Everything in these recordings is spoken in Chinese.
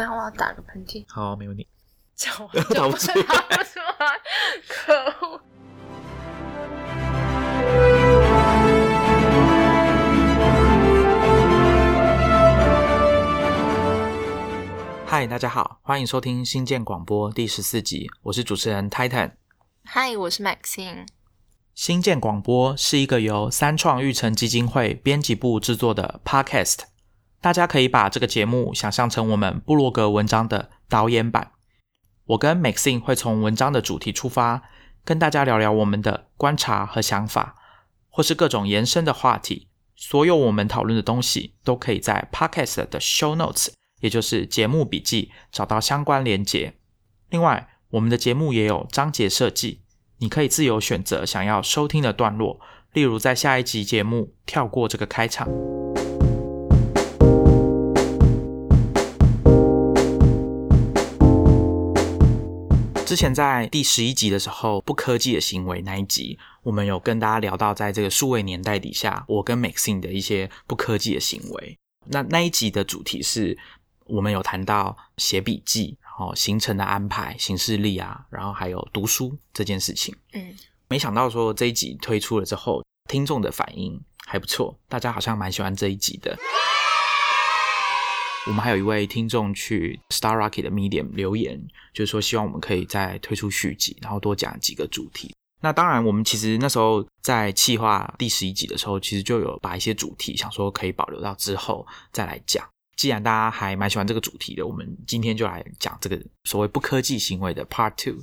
等下我要打个喷嚏，好，没问题。叫我打不出来打不出来，可恶！嗨，大家好，欢迎收听新建广播第十四集，我是主持人 Titan。嗨，我是 Maxine。新建广播是一个由三创育成基金会编辑部制作的 Podcast，大家可以把这个节目想象成我们部落格文章的导演版。我跟 Maxine 会从文章的主题出发，跟大家聊聊我们的观察和想法，或是各种延伸的话题。所有我们讨论的东西都可以在 Podcast 的 Show Notes，也就是节目笔记找到相关连结。另外，我们的节目也有章节设计，你可以自由选择想要收听的段落，例如在下一集节目跳过这个开场。之前在第十一集的时候，不科技的行为那一集，我们有跟大家聊到，在这个数位年代底下，我跟 Maxine 的一些不科技的行为。那那一集的主题是，我们有谈到写笔记，然后行程的安排、行事历啊，然后还有读书这件事情。嗯，没想到说这一集推出了之后，听众的反应还不错，大家好像蛮喜欢这一集的。我们还有一位听众去 Star Rocket 的 Medium 留言，就是说希望我们可以再推出续集，然后多讲几个主题。那当然，我们其实那时候在企划第十一集的时候，其实就有把一些主题想说可以保留到之后再来讲。既然大家还蛮喜欢这个主题的，我们今天就来讲这个所谓不科技行为的 Part Two。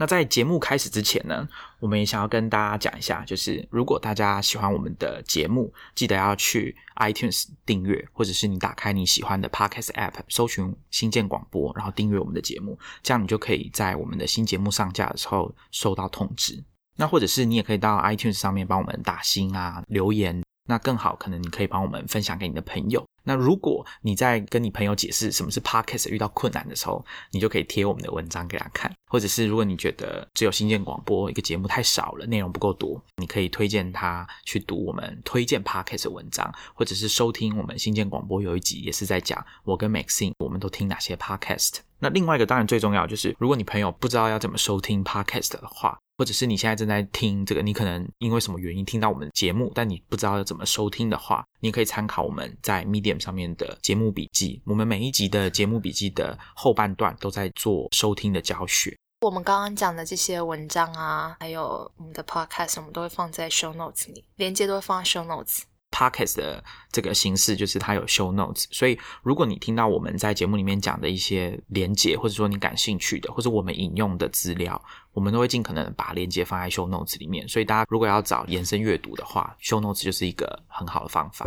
那在节目开始之前呢，我们也想要跟大家讲一下，就是如果大家喜欢我们的节目，记得要去 iTunes 订阅，或者是你打开你喜欢的 Podcast App，搜寻新建广播，然后订阅我们的节目，这样你就可以在我们的新节目上架的时候收到通知。那或者是你也可以到 iTunes 上面帮我们打星啊、留言，那更好，可能你可以帮我们分享给你的朋友。那如果你在跟你朋友解释什么是 podcast 遇到困难的时候，你就可以贴我们的文章给他看，或者是如果你觉得只有新建广播一个节目太少了，内容不够多，你可以推荐他去读我们推荐 podcast 的文章，或者是收听我们新建广播有一集也是在讲我跟 Maxine 我们都听哪些 podcast。那另外一个当然最重要就是，如果你朋友不知道要怎么收听 podcast 的话，或者是你现在正在听这个，你可能因为什么原因听到我们的节目，但你不知道要怎么收听的话，你可以参考我们在 Medium 上面的节目笔记。我们每一集的节目笔记的后半段都在做收听的教学。我们刚刚讲的这些文章啊，还有我们的 podcast，我们都会放在 show notes 里，连接都会放在 show notes。Podcast 的这个形式就是它有 show notes，所以如果你听到我们在节目里面讲的一些连接，或者说你感兴趣的，或者我们引用的资料，我们都会尽可能把连接放在 show notes 里面。所以大家如果要找延伸阅读的话，show notes 就是一个很好的方法。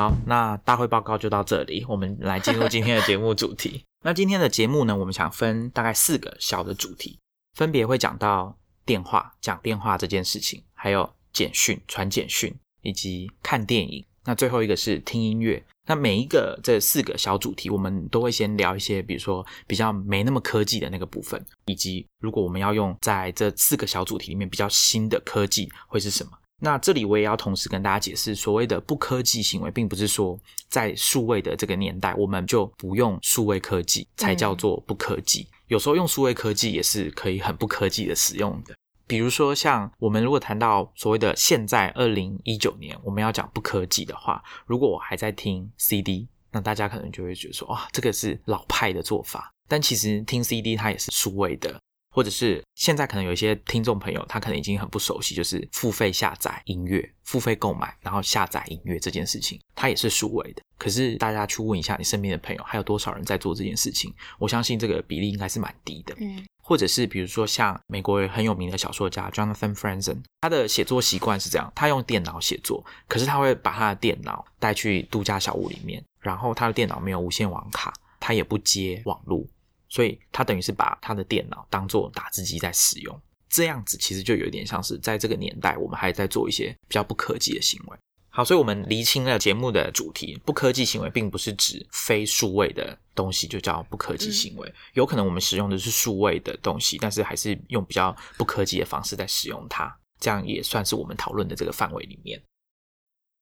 好，那大会报告就到这里，我们来进入今天的节目主题。那今天的节目呢，我们想分大概四个小的主题，分别会讲到电话，讲电话这件事情，还有简讯，传简讯，以及看电影。那最后一个是听音乐。那每一个这四个小主题，我们都会先聊一些，比如说比较没那么科技的那个部分，以及如果我们要用在这四个小主题里面比较新的科技会是什么。那这里我也要同时跟大家解释，所谓的不科技行为，并不是说在数位的这个年代，我们就不用数位科技才叫做不科技。有时候用数位科技也是可以很不科技的使用的。比如说，像我们如果谈到所谓的现在二零一九年，我们要讲不科技的话，如果我还在听 CD，那大家可能就会觉得说，哇，这个是老派的做法。但其实听 CD 它也是数位的。或者是现在可能有一些听众朋友，他可能已经很不熟悉，就是付费下载音乐、付费购买，然后下载音乐这件事情，它也是数位的。可是大家去问一下你身边的朋友，还有多少人在做这件事情？我相信这个比例应该是蛮低的。嗯，或者是比如说像美国很有名的小说家 Jonathan Franzen，他的写作习惯是这样：他用电脑写作，可是他会把他的电脑带去度假小屋里面，然后他的电脑没有无线网卡，他也不接网路。所以他等于是把他的电脑当做打字机在使用，这样子其实就有一点像是在这个年代，我们还在做一些比较不科技的行为。好，所以我们厘清了节目的主题，不科技行为并不是指非数位的东西就叫不科技行为，有可能我们使用的是数位的东西，但是还是用比较不科技的方式在使用它。这样也算是我们讨论的这个范围里面。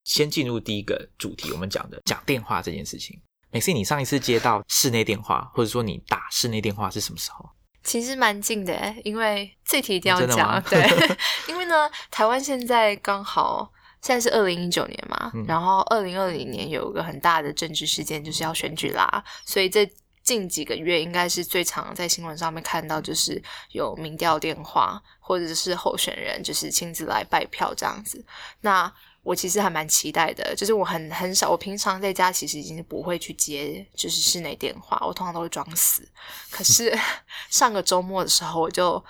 先进入第一个主题，我们讲的讲电话这件事情。美 C，你上一次接到室内电话，或者说你打室内电话是什么时候？其实蛮近的诶，因为这题一定要讲，对，因为呢，台湾现在刚好现在是二零一九年嘛，嗯然后二零二零年有一个很大的政治事件，就是要选举啦，所以这近几个月应该是最常在新闻上面看到，就是有民调电话或者是候选人就是亲自来拜票这样子。那我其实还蛮期待的，就是我很很少，我平常在家其实已经不会去接就是室内电话，我通常都会装死。可是 上个周末的时候，我就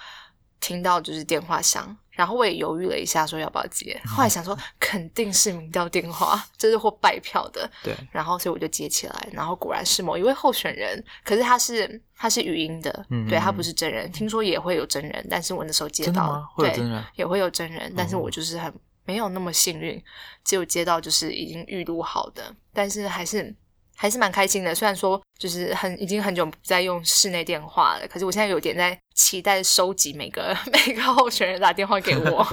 听到就是电话响，然后我也犹豫了一下，说要不要接。后来想说肯定是民调电话，就是或拜票的，对，然后所以我就接起来，然后果然是某一位候选人，可是他是他是语音的，嗯对他不是真人，听说也会有真人，但是我那时候接到对真人？也会有真人，但是哦我就是很没有那么幸运，只有接到就是已经预录好的，但是还是还是蛮开心的。虽然说就是很已经很久不再用室内电话了，可是我现在有点在期待收集每个 每个候选人打电话给我。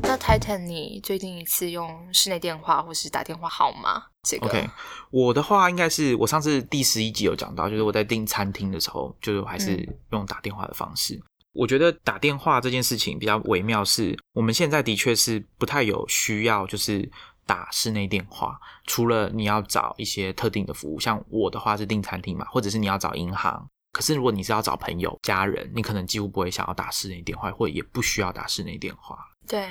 那 Titan，你最近一次用室内电话或是打电话好吗？这个 OK，我的话应该是我上次第十一集有讲到，就是我在订餐厅的时候，就是我还是嗯用打电话的方式。我觉得打电话这件事情比较微妙是，我们现在的确是不太有需要，就是打室内电话，除了你要找一些特定的服务，像我的话是订餐厅嘛，或者是你要找银行。可是如果你是要找朋友、家人，你可能几乎不会想要打室内电话，或者也不需要打室内电话。对，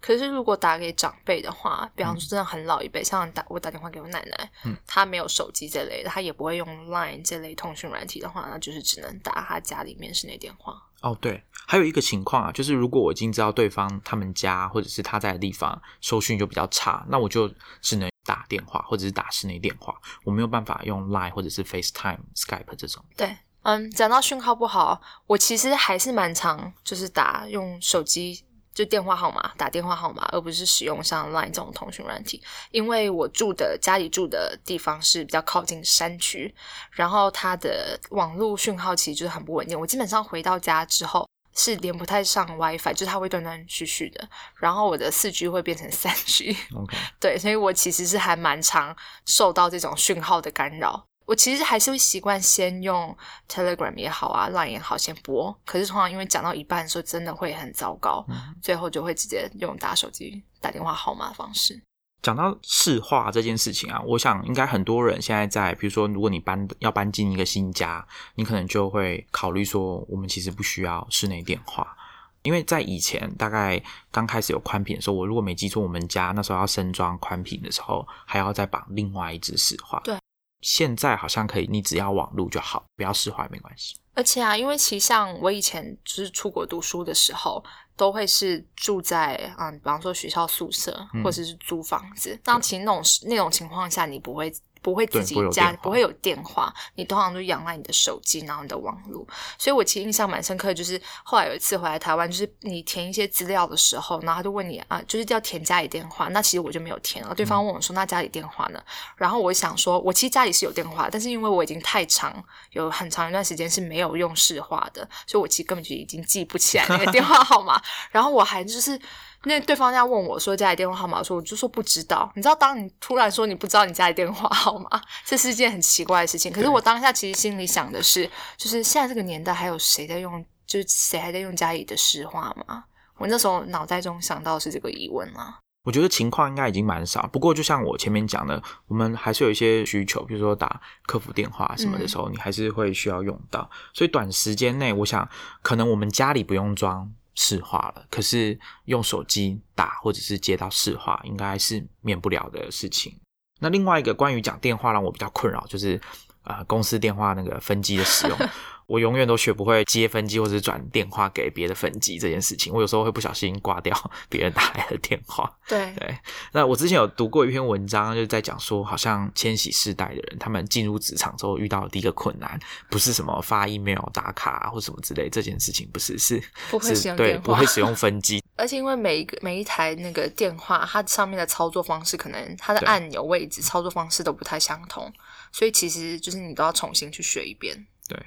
可是如果打给长辈的话，比方说真的很老一辈，像打我打电话给我奶奶，嗯她没有手机这类的，她也不会用 Line 这类通讯软体的话，那就是只能打她家里面室内电话。哦，对，还有一个情况啊，就是如果我已经知道对方他们家或者是他在的地方收讯就比较差，那我就只能打电话或者是打室内电话，我没有办法用 Line 或者是 FaceTime、Skype 这种。对，嗯，讲到讯号不好，我其实还是蛮常就是打用手机。就电话号码打电话号码，而不是使用像 Line 这种通讯软体，因为我住的家里住的地方是比较靠近山区，然后它的网络讯号其实就是很不稳定。我基本上回到家之后是连不太上 WiFi，就是它会断断续续的，然后我的四 G 会变成三 G，OK，对，所以我其实是还蛮常受到这种讯号的干扰。我其实还是会习惯先用 Telegram 也好啊，Line 也好先播，可是通常因为讲到一半的时候真的会很糟糕，嗯最后就会直接用打手机打电话号码的方式。讲到市话这件事情啊，我想应该很多人现在在，比如说，如果你搬要搬进一个新家，你可能就会考虑说，我们其实不需要室内电话。因为在以前，大概刚开始有宽频的时候，我如果没记错，我们家那时候要升装宽频的时候，还要再绑另外一支市话。对，现在好像可以，你只要网路就好，不要市话也没关系。而且啊，因为其实像我以前就是出国读书的时候，都会是住在嗯，比方说学校宿舍，嗯或者是租房子。那其实那种那种情况下，你不会不会自己家不会有电话你通常都仰赖你的手机，然后你的网络。所以我其实印象蛮深刻的，就是后来有一次回来台湾，就是你填一些资料的时候，然后他就问你啊，就是要填家里电话，那其实我就没有填了。对方问我说：“那家里电话呢？”然后我想说，我其实家里是有电话，但是因为我已经太长，有很长一段时间是没有用市话的，所以我其实根本就已经记不起来那个电话号码。然后我还就是。那对方要问我说家里电话号码的时候，我就说不知道。你知道，当你突然说你不知道你家里电话号码，这是一件很奇怪的事情。可是我当下其实心里想的是，就是现在这个年代还有谁在用，就是谁还在用家里的实话吗？我那时候脑袋中想到的是这个疑问啊。我觉得情况应该已经蛮少，不过就像我前面讲的，我们还是有一些需求，比如说打客服电话什么的时候，你还是会需要用到。所以短时间内，我想可能我们家里不用装市话了，可是用手机打或者是接到市话，应该是免不了的事情。那另外一个关于讲电话让我比较困扰，就是呃公司电话那个分机的使用。我永远都学不会接分机或者是转电话给别的分机这件事情。我有时候会不小心挂掉 别人打来的电话。对对，那我之前有读过一篇文章，就是在讲说，好像千禧世代的人，他们进入职场之后遇到的第一个困难，不是什么发 email 打卡、啊、或什么之类，这件事情不是，是不会使用电话不会使用分机。而且因为每一个每一台那个电话，它上面的操作方式，可能它的按钮位置、操作方式都不太相同，所以其实就是你都要重新去学一遍。对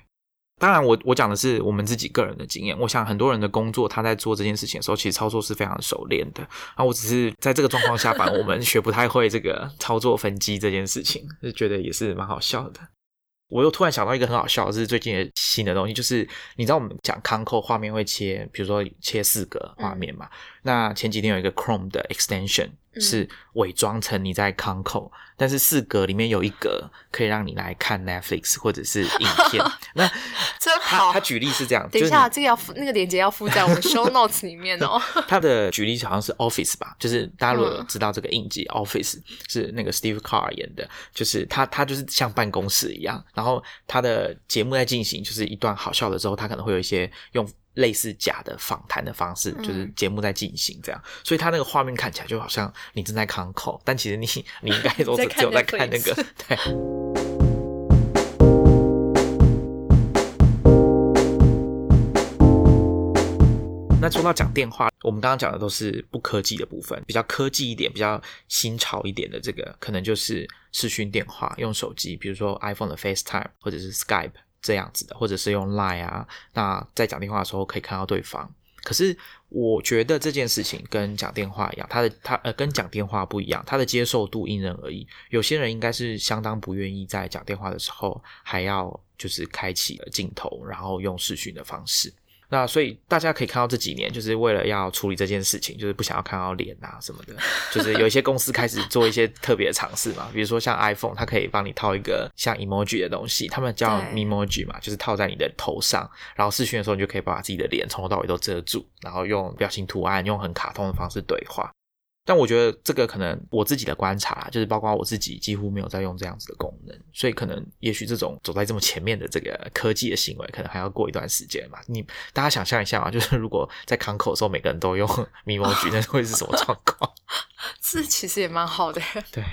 当然我，我讲的是我们自己个人的经验。我想很多人的工作，他在做这件事情的时候，其实操作是非常熟练的。啊，我只是在这个状况下，反而我们学不太会这个操作分机这件事情，就觉得也是蛮好笑的。我又突然想到一个很好笑的是最近的新的东西，就是你知道我们讲 Conco 画面会切，比如说切四个画面嘛。那前几天有一个 Chrome 的 extension 嗯是伪装成你在 Conco，、但是四格里面有一格可以让你来看 Netflix 或者是影片。那真好他他。举例是这样，等一下，这个要附那个链接要附在我们 show notes 里面哦。他的举例好像是 Office 吧，就是大家如果知道这个印记、Office 是那个 Steve Carr 演的，就是他他就是像办公室一样，然后他的节目在进行就是一段好笑的之后，他可能会有一些用。类似假的访谈的方式，嗯就是节目在进行这样，所以他那个画面看起来就好像你正在康口，但其实你你应该都 是只有在看那个 对。那说到讲电话，我们刚刚讲的都是不科技的部分，比较科技一点、比较新潮一点的这个，可能就是视讯电话，用手机，比如说 iPhone 的 FaceTime 或者是 Skype 这样子的，或者是用 Line 啊。那在讲电话的时候可以看到对方。可是我觉得这件事情跟讲电话一样，他的他呃跟讲电话不一样，他的接受度因人而异。有些人应该是相当不愿意在讲电话的时候还要就是开启镜头，然后用视讯的方式。那所以大家可以看到这几年，就是为了要处理这件事情，就是不想要看到脸啊什么的，就是有一些公司开始做一些特别的尝试嘛，比如说像 iPhone，它可以帮你套一个像 emoji 的东西，他们叫对 memoji 嘛，就是套在你的头上，然后视讯的时候你就可以把自己的脸从头到尾都遮住，然后用表情图案，用很卡通的方式对话。但我觉得这个可能我自己的观察啦，就是包括我自己几乎没有在用这样子的功能，所以可能也许这种走在这么前面的这个科技的行为，可能还要过一段时间嘛。你大家想象一下嘛，就是如果在港口的时候每个人都用 memoji，那会是什么状况？这其实也蛮好的 对，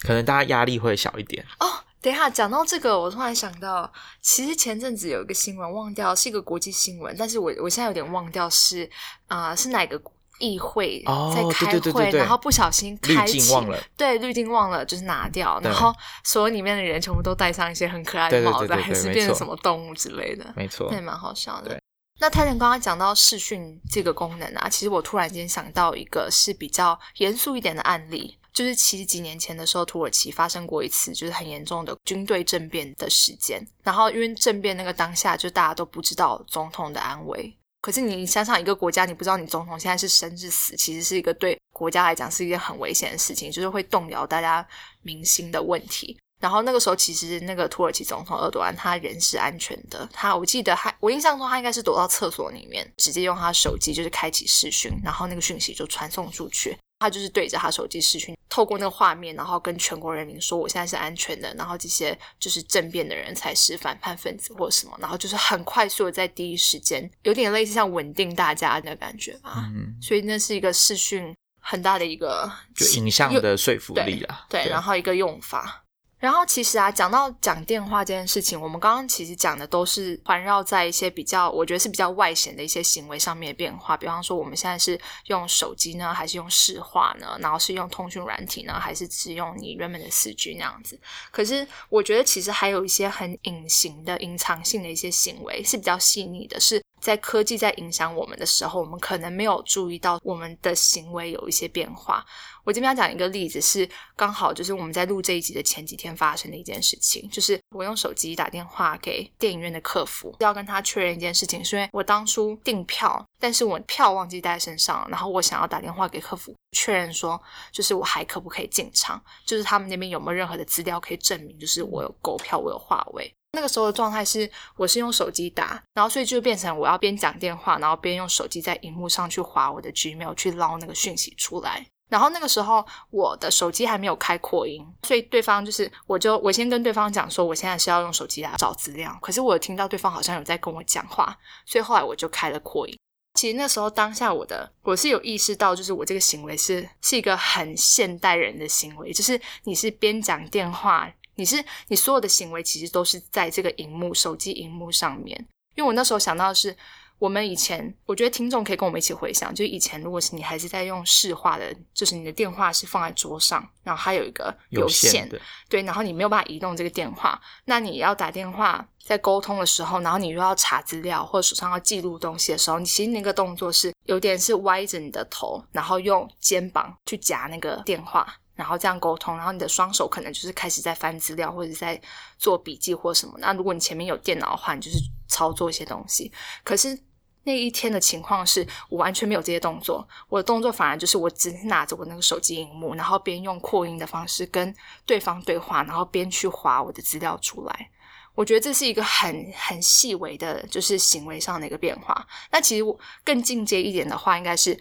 可能大家压力会小一点。哦。等一下，讲到这个，我突然想到，其实前阵子有一个新闻，忘掉是一个国际新闻，但是我我现在有点忘掉是啊、呃是哪个议会哦在开会，对对对对对然后不小心滤开启镜忘了，对滤镜忘了，就是拿掉，然后所有里面的人全部都戴上一些很可爱的帽子，还是变成什么动物之类的，没错那，也蛮好笑的。那泰坦刚刚讲到视讯这个功能啊，其实我突然间想到一个是比较严肃一点的案例，就是其实几年前的时候，土耳其发生过一次就是很严重的军队政变的事件。然后因为政变那个当下，就大家都不知道总统的安危。可是你想想，一个国家你不知道你总统现在是生是死，其实是一个对国家来讲是一件很危险的事情，就是会动摇大家民心的问题。然后那个时候，其实那个土耳其总统厄多安他人是安全的，他我记得他我印象中他应该是躲到厕所里面，直接用他手机就是开启视讯，然后那个讯息就传送出去。他就是对着他手机视讯，透过那个画面，然后跟全国人民说我现在是安全的，然后这些就是政变的人才是反叛分子或什么，然后就是很快速的在第一时间，有点类似像稳定大家的感觉吧。嗯，所以那是一个视讯很大的一个就影像的说服力啦。对，然后一个用法。然后其实啊，讲到讲电话这件事情，我们刚刚其实讲的都是环绕在一些比较，我觉得是比较外显的一些行为上面的变化。比方说，我们现在是用手机呢，还是用视话呢？然后是用通讯软体呢，还是只用你原本的四 G 那样子？可是我觉得其实还有一些很隐形的、隐藏性的一些行为是比较细腻的，是在科技在影响我们的时候，我们可能没有注意到我们的行为有一些变化。我这边要讲一个例子，是刚好就是我们在录这一集的前几天发生的一件事情，就是我用手机打电话给电影院的客服，要跟他确认一件事情，是因为我当初订票，但是我票忘记带身上，然后我想要打电话给客服确认说，就是我还可不可以进场，就是他们那边有没有任何的资料可以证明，就是我有购票，我有话位。那个时候的状态是，我是用手机打，然后所以就变成我要边讲电话，然后边用手机在荧幕上去划我的 Gmail 去捞那个讯息出来。然后那个时候我的手机还没有开扩音，所以对方就是我就我先跟对方讲说，我现在是要用手机来找资料。可是我听到对方好像有在跟我讲话，所以后来我就开了扩音。其实那时候当下我的我是有意识到，就是我这个行为是是一个很现代人的行为，就是你是边讲电话，你是你所有的行为其实都是在这个荧幕手机荧幕上面。因为我那时候想到的是。我们以前，我觉得听众可以跟我们一起回想，就以前，如果是你还是在用市话的，就是你的电话是放在桌上，然后还有一个有线，对，然后你没有办法移动这个电话，那你要打电话在沟通的时候，然后你又要查资料或者手上要记录东西的时候，你其实那个动作是有点是歪着你的头，然后用肩膀去夹那个电话，然后这样沟通，然后你的双手可能就是开始在翻资料或者在做笔记或什么。那如果你前面有电脑的话，你就是操作一些东西，可是。那一天的情况是我完全没有这些动作，我的动作反而就是我只拿着我那个手机荧幕，然后边用扩音的方式跟对方对话，然后边去划我的资料出来。我觉得这是一个很很细微的，就是行为上的一个变化。那其实我更进阶一点的话，应该是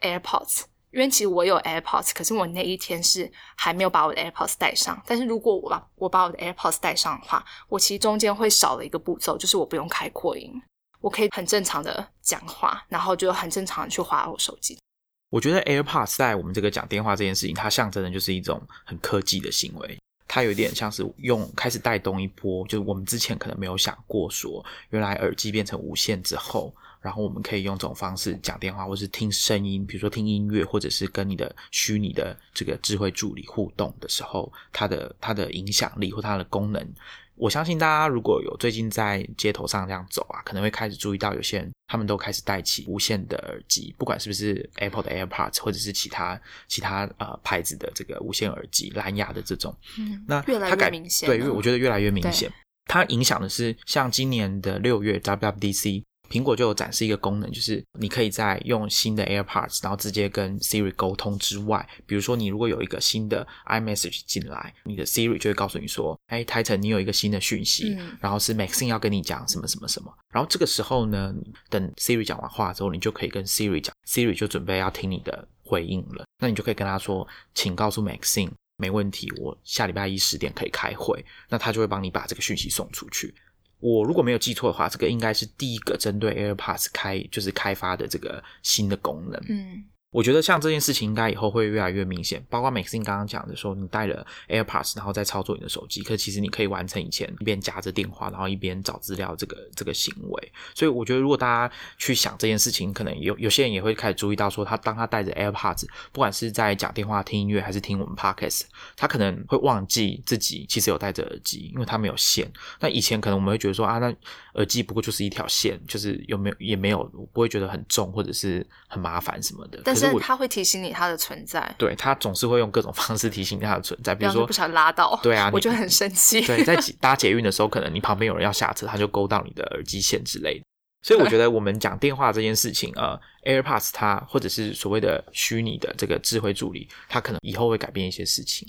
AirPods，因为其实我有 AirPods，可是我那一天是还没有把我的 AirPods 带上。但是如果我把我把我的 AirPods 带上的话，我其实中间会少了一个步骤，就是我不用开扩音。我可以很正常的讲话，然后就很正常的去划我手机。我觉得 AirPods 在我们这个讲电话这件事情，它象征的就是一种很科技的行为。它有点像是用开始带动一波，就是我们之前可能没有想过，说原来耳机变成无线之后，然后我们可以用这种方式讲电话，或是听声音，比如说听音乐，或者是跟你的虚拟的这个智慧助理互动的时候，它的它的影响力或它的功能。我相信大家如果有最近在街头上这样走啊，可能会开始注意到有些人他们都开始戴起无线的耳机，不管是不是 Apple 的 AirPods 或者是其他其他呃牌子的这个无线耳机，蓝牙的这种。嗯，那越来越明显。对，我觉得越来越明显。它影响的是像今年的六月 WWDC。苹果就有展示一个功能，就是你可以在用新的 AirPods，然后直接跟 Siri 沟通之外，比如说你如果有一个新的 iMessage 进来，你的 Siri 就会告诉你说：“哎，Titan，你有一个新的讯息，然后是 Maxine 要跟你讲什么什么什么。”然后这个时候呢，等 Siri 讲完话之后，你就可以跟 Siri 讲，Siri 就准备要听你的回应了。那你就可以跟他说：“请告诉 Maxine，没问题，我下礼拜一十点可以开会。”那他就会帮你把这个讯息送出去。我如果没有记错的话，这个应该是第一个针对 AirPods 开就是开发的这个新的功能。嗯。我觉得像这件事情应该以后会越来越明显，包括 Maxine 刚刚讲的说，你带了 AirPods，然后再操作你的手机，可其实你可以完成以前一边夹着电话，然后一边找资料这个这个行为。所以我觉得，如果大家去想这件事情，可能有有些人也会开始注意到，说他当他带着 AirPods，不管是在讲电话、听音乐，还是听我们 Podcast，他可能会忘记自己其实有戴着耳机，因为他没有线。那以前可能我们会觉得说啊，那耳机不过就是一条线，就是有没有也没有不会觉得很重或者是很麻烦什么的。但是他会提醒你他的存在，对他总是会用各种方式提醒他的存在，比如说不想拉到，对啊，我就很生气。对，在 搭捷运的时候，可能你旁边有人要下车，他就勾到你的耳机线之类的。所以我觉得我们讲电话这件事情，呃，AirPods 它或者是所谓的虚拟的这个智慧助理，它可能以后会改变一些事情。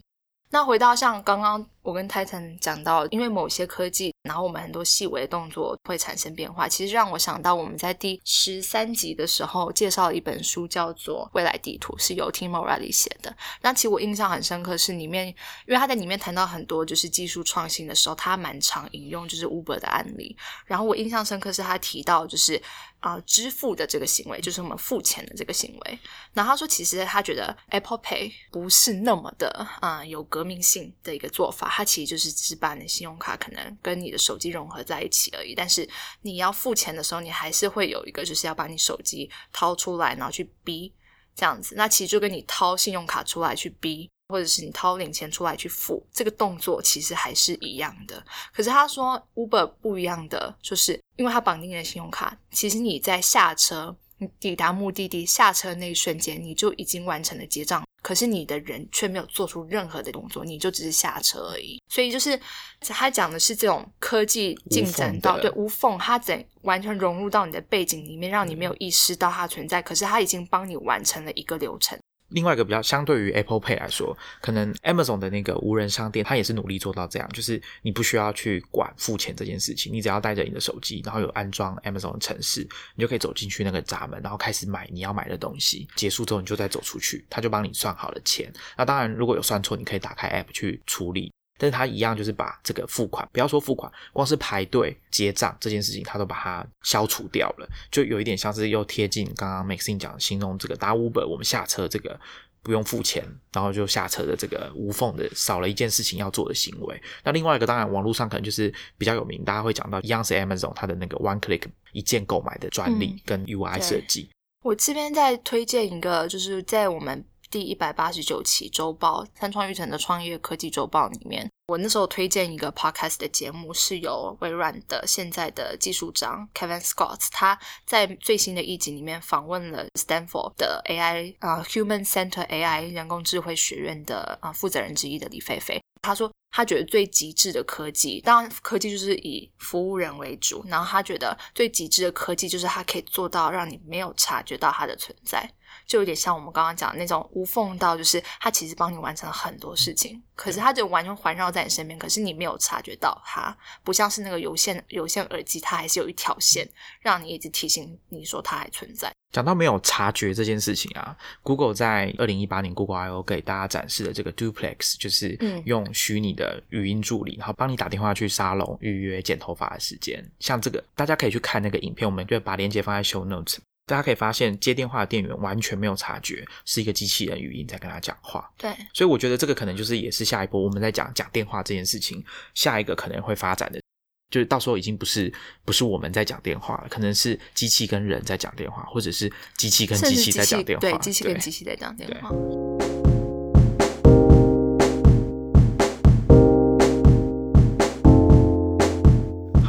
那回到像刚刚我跟 Titan 讲到，因为某些科技，然后我们很多细微的动作会产生变化。其实让我想到我们在第十三集的时候介绍了一本书，叫做《未来地图》，是由 Tim O'Reilly 写的。那其实我印象很深刻，是里面因为他在里面谈到很多就是技术创新的时候，他蛮常引用就是 Uber 的案例。然后我印象深刻是他提到就是。啊，支付的这个行为就是我们付钱的这个行为。然后他说，其实他觉得 Apple Pay 不是那么的啊有革命性的一个做法，它其实就是只把你的信用卡可能跟你的手机融合在一起而已。但是你要付钱的时候，你还是会有一个，就是要把你手机掏出来，然后去逼这样子。那其实就跟你掏信用卡出来去逼。或者是你掏零钱出来去付，这个动作其实还是一样的。可是他说 Uber 不一样的，就是因为它绑定你的信用卡，其实你在下车、你抵达目的地下车那一瞬间，你就已经完成了结账。可是你的人却没有做出任何的动作，你就只是下车而已。所以就是他讲的是这种科技进展到对无缝，它怎完全融入到你的背景里面，让你没有意识到它存在。可是它已经帮你完成了一个流程。另外一个比较相对于 Apple Pay 来说，可能 Amazon 的那个无人商店，它也是努力做到这样，就是你不需要去管付钱这件事情，你只要带着你的手机，然后有安装 Amazon 的城市，你就可以走进去那个闸门，然后开始买你要买的东西。结束之后，你就再走出去，它就帮你算好了钱。那当然，如果有算错，你可以打开 App 去处理。但是他一样就是把这个付款，不要说付款，光是排队结账这件事情，他都把它消除掉了，就有一点像是又贴近刚刚 Maxine 讲形容这个打 Uber，我们下车这个不用付钱，然后就下车的这个无缝的少了一件事情要做的行为。那另外一个当然网络上可能就是比较有名，大家会讲到一样是 Amazon 它的那个 One Click 一键购买的专利跟 UI 设计。我这边再推荐一个，就是在我们。第一百八十九期周报《三创育成的创业科技周报》里面，我那时候推荐一个 podcast 的节目，是由微软的现在的技术长 Kevin Scott，他在最新的一集里面访问了 Stanford 的 AI 啊 Human Center AI 人工智慧学院的啊负责人之一的李飞飞。他说，他觉得最极致的科技，当然科技就是以服务人为主，然后他觉得最极致的科技就是它可以做到让你没有察觉到它的存在。就有点像我们刚刚讲的那种无缝到，就是它其实帮你完成了很多事情，可是它就完全环绕在你身边，可是你没有察觉到它，不像是那个有线有线耳机，它还是有一条线让你一直提醒你说它还存在。讲到没有察觉这件事情啊，Google 在二零一八年 Google I/O 给大家展示的这个 Duplex，就是用虚拟的语音助理，然后帮你打电话去沙龙预约剪头发的时间。像这个，大家可以去看那个影片，我们就把链接放在 Show Notes。大家可以发现，接电话的店员完全没有察觉是一个机器人语音在跟他讲话。对，所以我觉得这个可能就是也是下一波我们在讲讲电话这件事情，下一个可能会发展的，就是到时候已经不是不是我们在讲电话了，可能是机器跟人在讲电话，或者是机器跟机器在讲电话，对，机器跟机器在讲电话。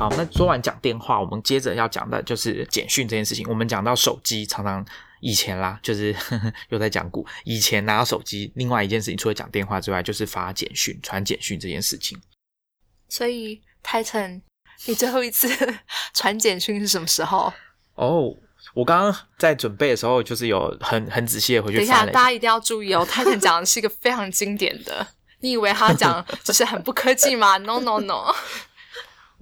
好，那说完讲电话，我们接着要讲的就是简讯这件事情。我们讲到手机，常常以前啦，就是 又在讲古。以前拿到手机，另外一件事情，除了讲电话之外，就是发简讯、传简讯这件事情。所以，Titan，你最后一次 传简讯是什么时候？哦，我刚刚在准备的时候，就是有很很仔细的回去。等一下，大家一定要注意哦，Titan 讲的是一个非常经典的。你以为他讲就是很不科技吗？No，No，No。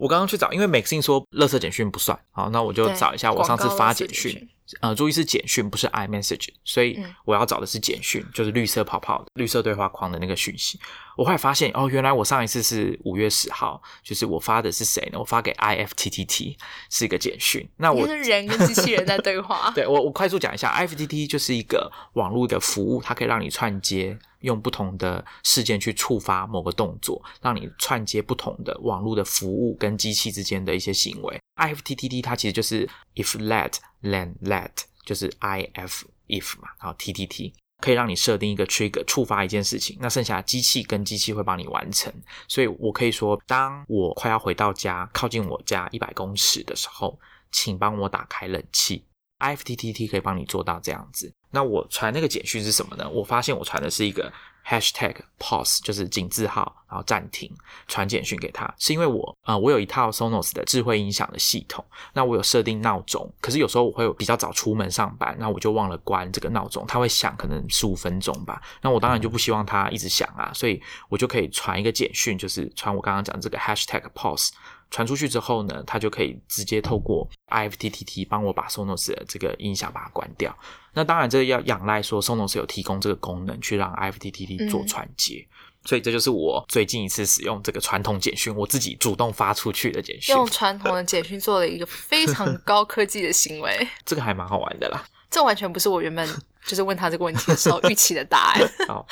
我刚刚去找，因为 Maxine 说垃圾简讯不算，好，那我就找一下我上次发简讯，呃，注意是简讯，不是 iMessage，所以我要找的是简讯，就是绿色泡泡、绿色对话框的那个讯息。我后来发现，哦，原来我上一次是五月十号，就是我发的是谁呢？我发给 IFTTT 是一个简讯。那我是人跟机器人在对话。对我，我快速讲一下，IFTTT 就是一个网络的服务，它可以让你串接。用不同的事件去触发某个动作，让你串接不同的网络的服务跟机器之间的一些行为。IFTTT 它其实就是 if let then let，就是 if if 嘛，然后 TTT 可以让你设定一个 trigger 触发一件事情，那剩下机器跟机器会帮你完成。所以我可以说，当我快要回到家，靠近我家一百公尺的时候，请帮我打开冷气。IFTTT 可以帮你做到这样子。那我传那个简讯是什么呢？我发现我传的是一个 hashtag pause，就是井字号，然后暂停传简讯给他，是因为我啊，我有一套 Sonos 的智慧音响的系统。那我有设定闹钟，可是有时候我会比较早出门上班，那我就忘了关这个闹钟，它会响，可能十五分钟吧。那我当然就不希望它一直响啊，所以我就可以传一个简讯，就是传我刚刚讲这个 hashtag pause。传出去之后呢，它就可以直接透过 IFTTT 帮我把 Sonos 的这个音响把它关掉。那当然，这要仰赖说 Sonos 有提供这个功能，去让 IFTTT 做传接。所以这就是我最近一次使用这个传统简讯，我自己主动发出去的简讯。用传统的简讯做了一个非常 高科技的行为，这个还蛮好玩的啦。这完全不是我原本就是问他这个问题的时候预期的答案。好，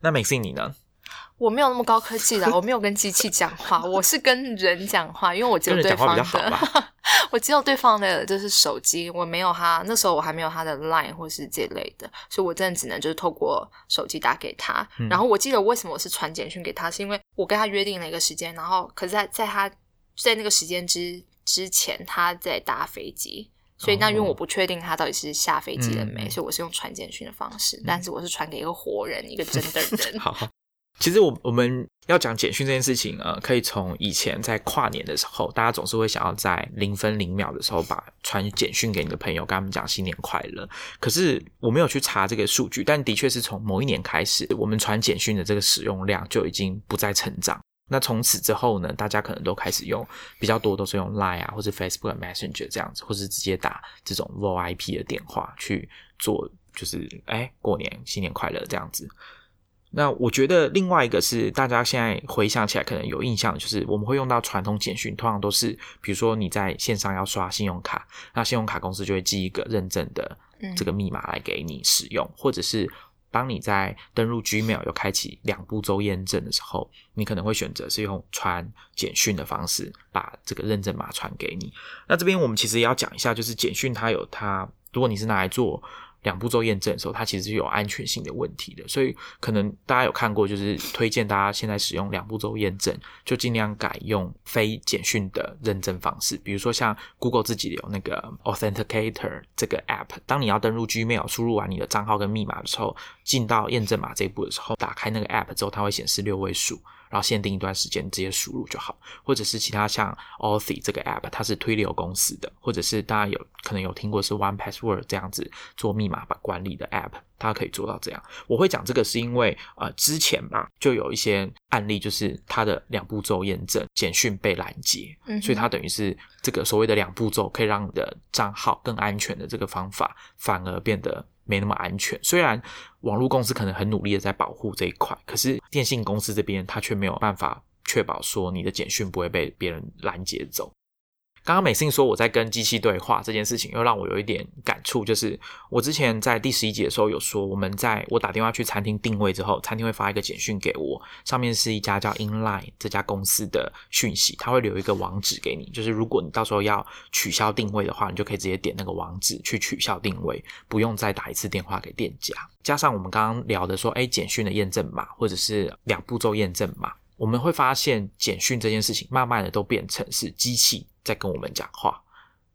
那美信你呢？我没有那么高科技的，我没有跟机器讲话，我是跟人讲话，因为我只有对方的，我只有对方的就是手机，我没有他那时候我还没有他的 Line 或是这类的，所以我真的只能就是透过手机打给他。然后我记得为什么我是传简讯给他，是因为我跟他约定了一个时间，然后可是在在他在那个时间之之前他在搭飞机，所以那因为我不确定他到底是下飞机了没，所以我是用传简讯的方式，但是我是传给一个活人，一个真的 人。好。其实我我们要讲简讯这件事情，呃，可以从以前在跨年的时候，大家总是会想要在零分零秒的时候把传简讯给你的朋友，跟他们讲新年快乐。可是我没有去查这个数据，但的确是从某一年开始，我们传简讯的这个使用量就已经不再成长。那从此之后呢，大家可能都开始用比较多都是用 Line 啊，或者 Facebook Messenger 这样子，或是直接打这种 VoIP 的电话去做，就是哎过年新年快乐这样子。那我觉得另外一个是大家现在回想起来可能有印象，就是我们会用到传统简讯，通常都是比如说你在线上要刷信用卡，那信用卡公司就会寄一个认证的这个密码来给你使用，或者是当你在登录 Gmail 有开启两步骤验证的时候，你可能会选择是用传简讯的方式把这个认证码传给你。那这边我们其实也要讲一下，就是简讯它有它，如果你是拿来做。两步骤验证的时候，它其实是有安全性的问题的，所以可能大家有看过，就是推荐大家现在使用两步骤验证，就尽量改用非简讯的认证方式。比如说像 Google 自己有那个 Authenticator 这个 App，当你要登录 Gmail，输入完你的账号跟密码的时候，进到验证码这一步的时候，打开那个 App 之后，它会显示六位数。然后限定一段时间直接输入就好，或者是其他像 Authy 这个 app，它是推流公司的，或者是大家有可能有听过是 One Password 这样子做密码管理的 app，它可以做到这样。我会讲这个是因为呃之前吧就有一些案例，就是它的两步骤验证简讯被拦截，所以它等于是这个所谓的两步骤可以让你的账号更安全的这个方法，反而变得。没那么安全。虽然网络公司可能很努力的在保护这一块，可是电信公司这边他却没有办法确保说你的简讯不会被别人拦截走。刚刚美信说我在跟机器对话这件事情，又让我有一点感触，就是我之前在第十一集的时候有说，我们在我打电话去餐厅定位之后，餐厅会发一个简讯给我，上面是一家叫 Inline 这家公司的讯息，他会留一个网址给你，就是如果你到时候要取消定位的话，你就可以直接点那个网址去取消定位，不用再打一次电话给店家。加上我们刚刚聊的说，哎，简讯的验证码或者是两步骤验证码，我们会发现简讯这件事情慢慢的都变成是机器。在跟我们讲话，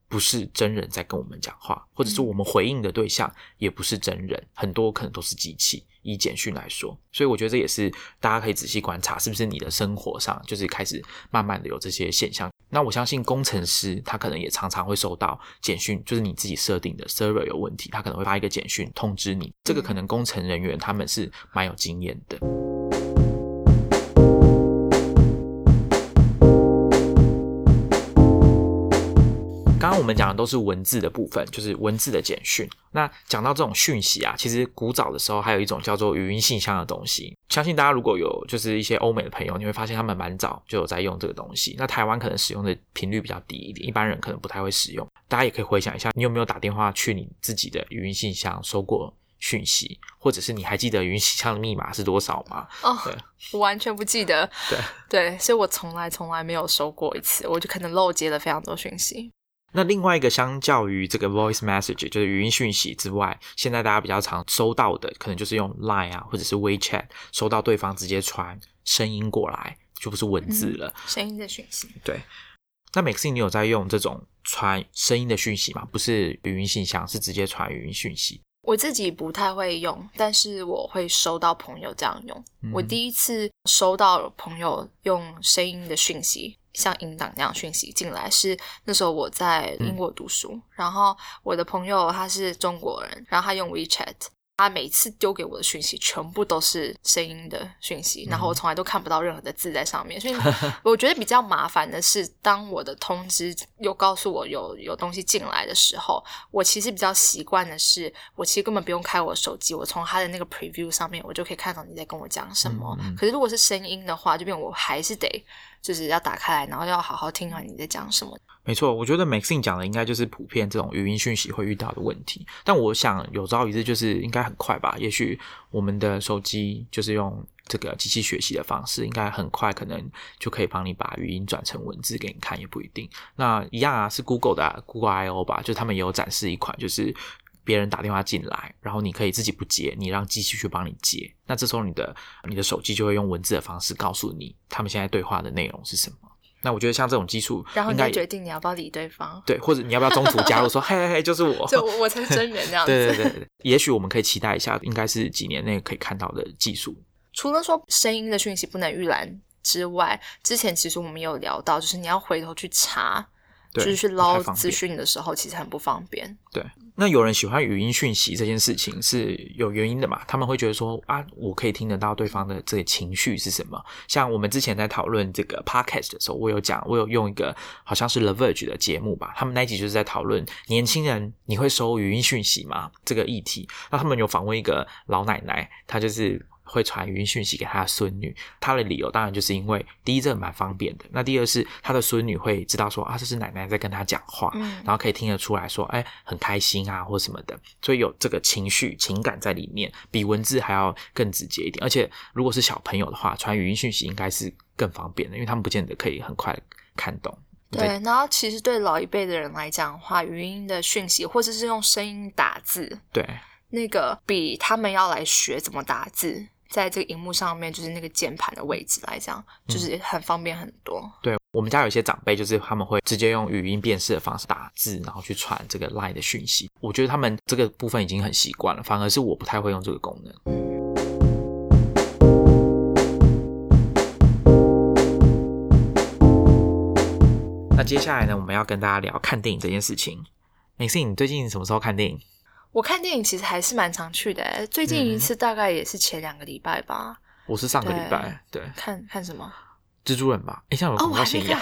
不是真人在跟我们讲话，或者是我们回应的对象也不是真人，很多可能都是机器。以简讯来说，所以我觉得这也是大家可以仔细观察，是不是你的生活上就是开始慢慢的有这些现象。那我相信工程师他可能也常常会收到简讯，就是你自己设定的 server 有问题，他可能会发一个简讯通知你。这个可能工程人员他们是蛮有经验的。刚刚我们讲的都是文字的部分，就是文字的简讯。那讲到这种讯息啊，其实古早的时候还有一种叫做语音信箱的东西。相信大家如果有就是一些欧美的朋友，你会发现他们蛮早就有在用这个东西。那台湾可能使用的频率比较低一点，一般人可能不太会使用。大家也可以回想一下，你有没有打电话去你自己的语音信箱收过讯息，或者是你还记得语音信箱的密码是多少吗？哦，我完全不记得。对对，所以我从来从来没有收过一次，我就可能漏接了非常多讯息。那另外一个，相较于这个 voice message，就是语音讯息之外，现在大家比较常收到的，可能就是用 Line 啊，或者是 WeChat，收到对方直接传声音过来，就不是文字了。声音的讯息。对。那 Maxine，你有在用这种传声音的讯息吗？不是语音信箱，是直接传语音讯息。我自己不太会用，但是我会收到朋友这样用。我第一次收到朋友用声音的讯息。像引导那样讯息进来，是那时候我在英国读书，然后我的朋友他是中国人，然后他用 WeChat。他每次丢给我的讯息全部都是声音的讯息，然后我从来都看不到任何的字在上面，所以 我觉得比较麻烦的是，当我的通知又告诉我有有东西进来的时候，我其实比较习惯的是，我其实根本不用开我手机，我从他的那个 preview 上面我就可以看到你在跟我讲什么。可是如果是声音的话，就变我还是得就是要打开来，然后要好好听完你在讲什么。没错，我觉得 Maxine 讲的应该就是普遍这种语音讯息会遇到的问题。但我想有朝一日就是应该很快吧，也许我们的手机就是用这个机器学习的方式，应该很快可能就可以帮你把语音转成文字给你看，也不一定。那一样啊，是 Google 的 Google I O 吧，就他们也有展示一款，就是别人打电话进来，然后你可以自己不接，你让机器去帮你接。那这时候你的你的手机就会用文字的方式告诉你他们现在对话的内容是什么。那我觉得像这种技术，然后你再决定你要不要理对方，对，或者你要不要中途加入说，嘿嘿嘿，就是我，就我才是真人这样子。对对对，也许我们可以期待一下，应该是几年内可以看到的技术。除了说声音的讯息不能预览之外，之前其实我们有聊到，就是你要回头去查，就是去捞资讯的时候，其实很不方便。对，那有人喜欢语音讯息这件事情是有原因的嘛？他们会觉得说啊，我可以听得到对方的这个情绪是什么。像我们之前在讨论这个 podcast 的时候，我有讲，我有用一个好像是 The Verge 的节目吧，他们那一集就是在讨论年轻人你会收语音讯息吗这个议题。那他们有访问一个老奶奶，她就是。会传语音讯息给他的孙女，他的理由当然就是因为第一这蛮方便的，那第二是他的孙女会知道说啊这是奶奶在跟他讲话，嗯然后可以听得出来说，哎，很开心啊，或什么的，所以有这个情绪情感在里面，比文字还要更直接一点。而且如果是小朋友的话，传语音讯息应该是更方便的，因为他们不见得可以很快看懂。对，然后其实对老一辈的人来讲的话，语音的讯息或者是用声音打字，对那个比他们要来学怎么打字，在这个荧幕上面就是那个键盘的位置来讲，就是很方便很多。对，我们家有一些长辈，就是他们会直接用语音辨识的方式打字，然后去传这个 LINE 的讯息。我觉得他们这个部分已经很习惯了，反而是我不太会用这个功能。那接下来呢，我们要跟大家聊看电影这件事情。美信，你最近什么时候看电影？我看电影其实还是蛮常去的欸，最近一嗯次大概也是前两个礼拜吧。我是上个礼拜，对，看看什么？蜘蛛人吧。哎，这样有哦，广我还没告嫌疑啊。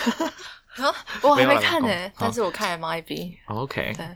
我还没看呢、但是我看 MIB。OK，对，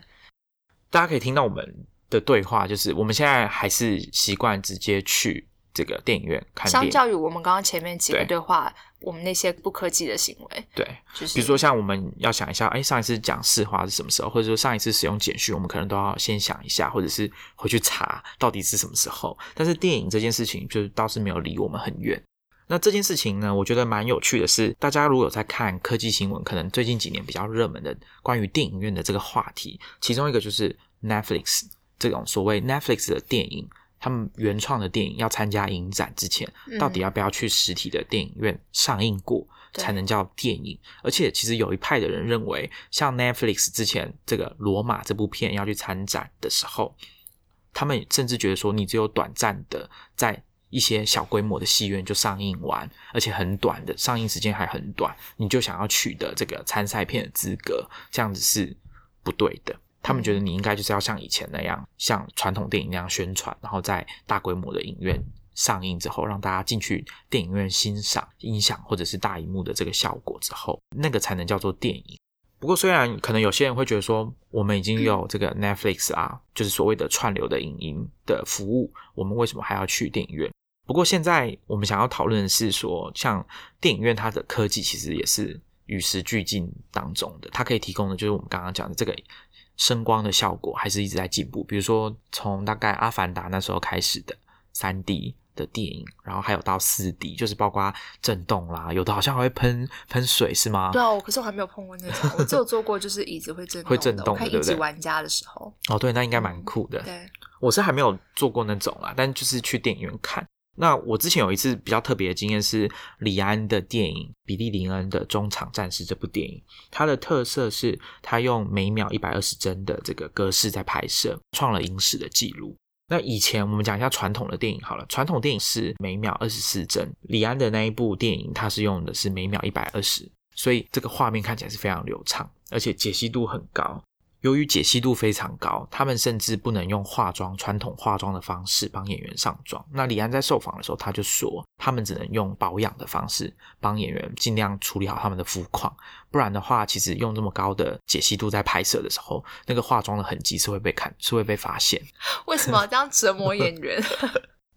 大家可以听到我们的对话，就是我们现在还是习惯直接去这个电影院看电影。相较于我们刚刚前面几个对对话，我们那些不科技的行为，对，就是比如说像我们要想一下，哎，上一次讲市话是什么时候，或者说上一次使用简讯，我们可能都要先想一下，或者是回去查到底是什么时候。但是电影这件事情，就是倒是没有离我们很远。那这件事情呢，我觉得蛮有趣的是，大家如果有在看科技新闻，可能最近几年比较热门的关于电影院的这个话题，其中一个就是 Netflix 这种所谓 Netflix 的电影，他们原创的电影要参加影展之前，嗯到底要不要去实体的电影院上映过，对才能叫电影？而且其实有一派的人认为，像 Netflix 之前这个《罗马》这部片要去参展的时候，他们甚至觉得说，你只有短暂的在一些小规模的戏院就上映完，而且很短的上映时间还很短，你就想要取得这个参赛片的资格，这样子是不对的。他们觉得你应该就是要像以前那样，像传统电影那样宣传，然后在大规模的影院上映之后，让大家进去电影院欣赏音响或者是大荧幕的这个效果之后，那个才能叫做电影。不过，虽然可能有些人会觉得说，我们已经有这个 Netflix 啊，就是所谓的串流的影音的服务，我们为什么还要去电影院？不过，现在我们想要讨论的是说，像电影院它的科技其实也是与时俱进当中的，它可以提供的就是我们刚刚讲的这个声光的效果，还是一直在进步。比如说，从大概《阿凡达》那时候开始的三 D 的电影，然后还有到四 D，就是包括震动啦，有的好像还会喷喷水，是吗？对啊，我可是我还没有碰过那种，我只有做过就是椅子会震动，会震动对不对一级玩家的时候，哦，对，那应该蛮酷的。对，我是还没有做过那种啦，但就是去电影院看。那我之前有一次比较特别的经验是李安的电影《比利林恩的中场战士》这部电影，它的特色是它用每秒一百二十帧的这个格式在拍摄，创了影史的记录。那以前我们讲一下传统的电影好了，传统电影是每秒二十四帧，李安的那一部电影它是用的是每秒一百二十，所以这个画面看起来是非常流畅，而且解析度很高。由于解析度非常高，他们甚至不能用化妆传统化妆的方式帮演员上妆。那李安在受访的时候，他就说，他们只能用保养的方式帮演员尽量处理好他们的肤况，不然的话，其实用这么高的解析度在拍摄的时候，那个化妆的痕迹是会被看，是会被发现。为什么要这样折磨演员？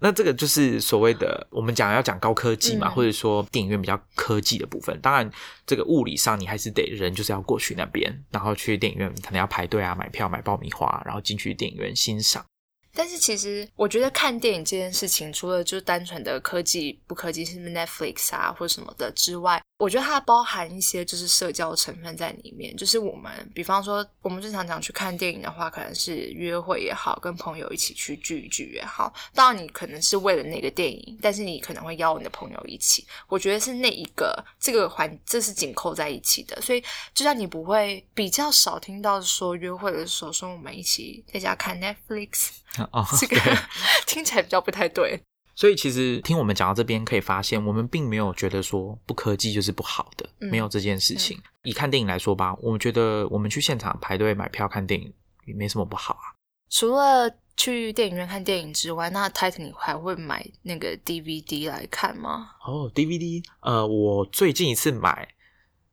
那这个就是所谓的我们讲要讲高科技嘛，嗯或者说电影院比较科技的部分。当然，这个物理上你还是得人就是要过去那边，然后去电影院可能要排队啊，买票买爆米花，然后进去电影院欣赏。但是其实我觉得看电影这件事情，除了就是单纯的科技不科技，是不是 Netflix 啊或者什么的之外，我觉得它包含一些就是社交成分在里面。就是我们，比方说我们正常讲去看电影的话，可能是约会也好，跟朋友一起去聚一聚也好。当然你可能是为了那个电影，但是你可能会邀你的朋友一起。我觉得是那一个这个环，这是紧扣在一起的。所以就像你不会比较少听到说约会的时候说我们一起在家看 Netflix。哦，这个 听起来比较不太对。所以其实听我们讲到这边，可以发现我们并没有觉得说不科技就是不好的，嗯没有这件事情。以看电影来说吧，我们觉得我们去现场排队买票看电影也没什么不好啊。除了去电影院看电影之外，那 Titan 你还会买那个 DVD 来看吗？哦，DVD，呃，我最近一次买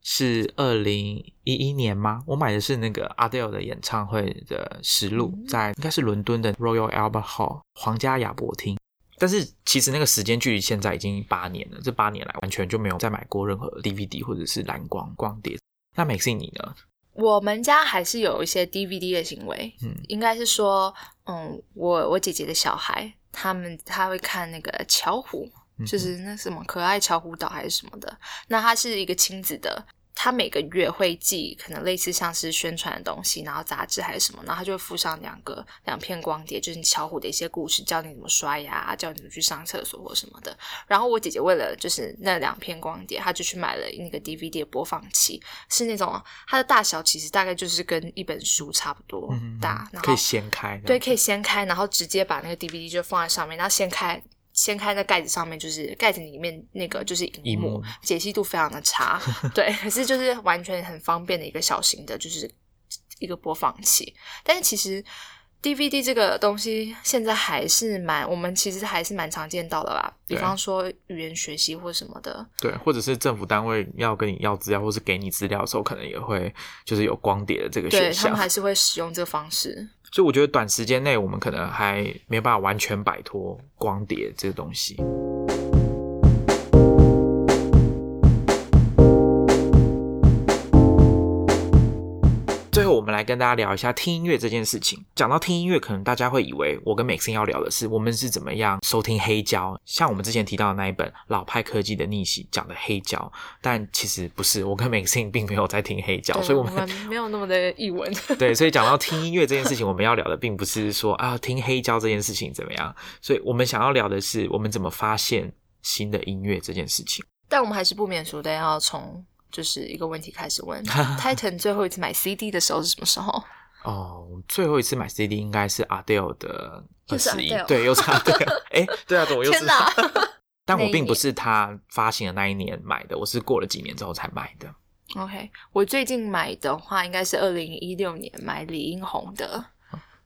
是二零一一年吗？我买的是那个 Adele 的演唱会的实录，嗯在应该是伦敦的 Royal Albert Hall 皇家亚伯厅。但是其实那个时间距离现在已经八年了，这八年来完全就没有再买过任何 DVD 或者是蓝光光碟。那 Maxine 你呢？我们家还是有一些 DVD 的行为，嗯应该是说，嗯，我我姐姐的小孩，他们他会看那个巧虎，嗯就是那什么可爱巧虎岛还是什么的，那它是一个亲子的。他每个月会寄可能类似像是宣传的东西，然后杂志还是什么，然后他就会附上两个两片光碟，就是巧虎的一些故事，教你怎么刷牙，教你怎么去上厕所或什么的。然后我姐姐为了就是那两片光碟，她就去买了那个 DVD 的播放器，是那种它的大小其实大概就是跟一本书差不多嗯大，然后可以掀开，对，可以掀开，然后直接把那个 DVD 就放在上面，然后掀开。掀开那盖子上面，就是盖子里面那个就是荧幕，解析度非常的差，对，可是就是完全很方便的一个小型的，就是一个播放器。但是其实 DVD 这个东西现在还是蛮，我们其实还是蛮常见到的啦。比方说语言学习或什么的，对，或者是政府单位要跟你要资料，或是给你资料的时候，可能也会就是有光碟的这个选项对他们。还是会使用这个方式。所以我觉得短时间内我们可能还没有办法完全摆脱光碟这个东西。们来跟大家聊一下听音乐这件事情。讲到听音乐，可能大家会以为我跟 Maxine 要聊的是我们是怎么样收听黑胶，像我们之前提到的那一本《老派科技的逆袭》讲的黑胶，但其实不是，我跟 Maxine 并没有在听黑胶，所以我们 没有那么的译文。对，所以讲到听音乐这件事情，我们要聊的并不是说啊听黑胶这件事情怎么样，所以我们想要聊的是我们怎么发现新的音乐这件事情。但我们还是不免俗的要从就是一个问题开始问：Titan 最后一次买 CD 的时候是什么时候？哦，最后一次买 CD 应该是 Adele 的二十一对，又是 Adele。哎，对啊，怎么又是他？但我并不是他发行的那一年买的，我是过了几年之后才买的。OK，我最近买的话应该是二零一六年买李英红的，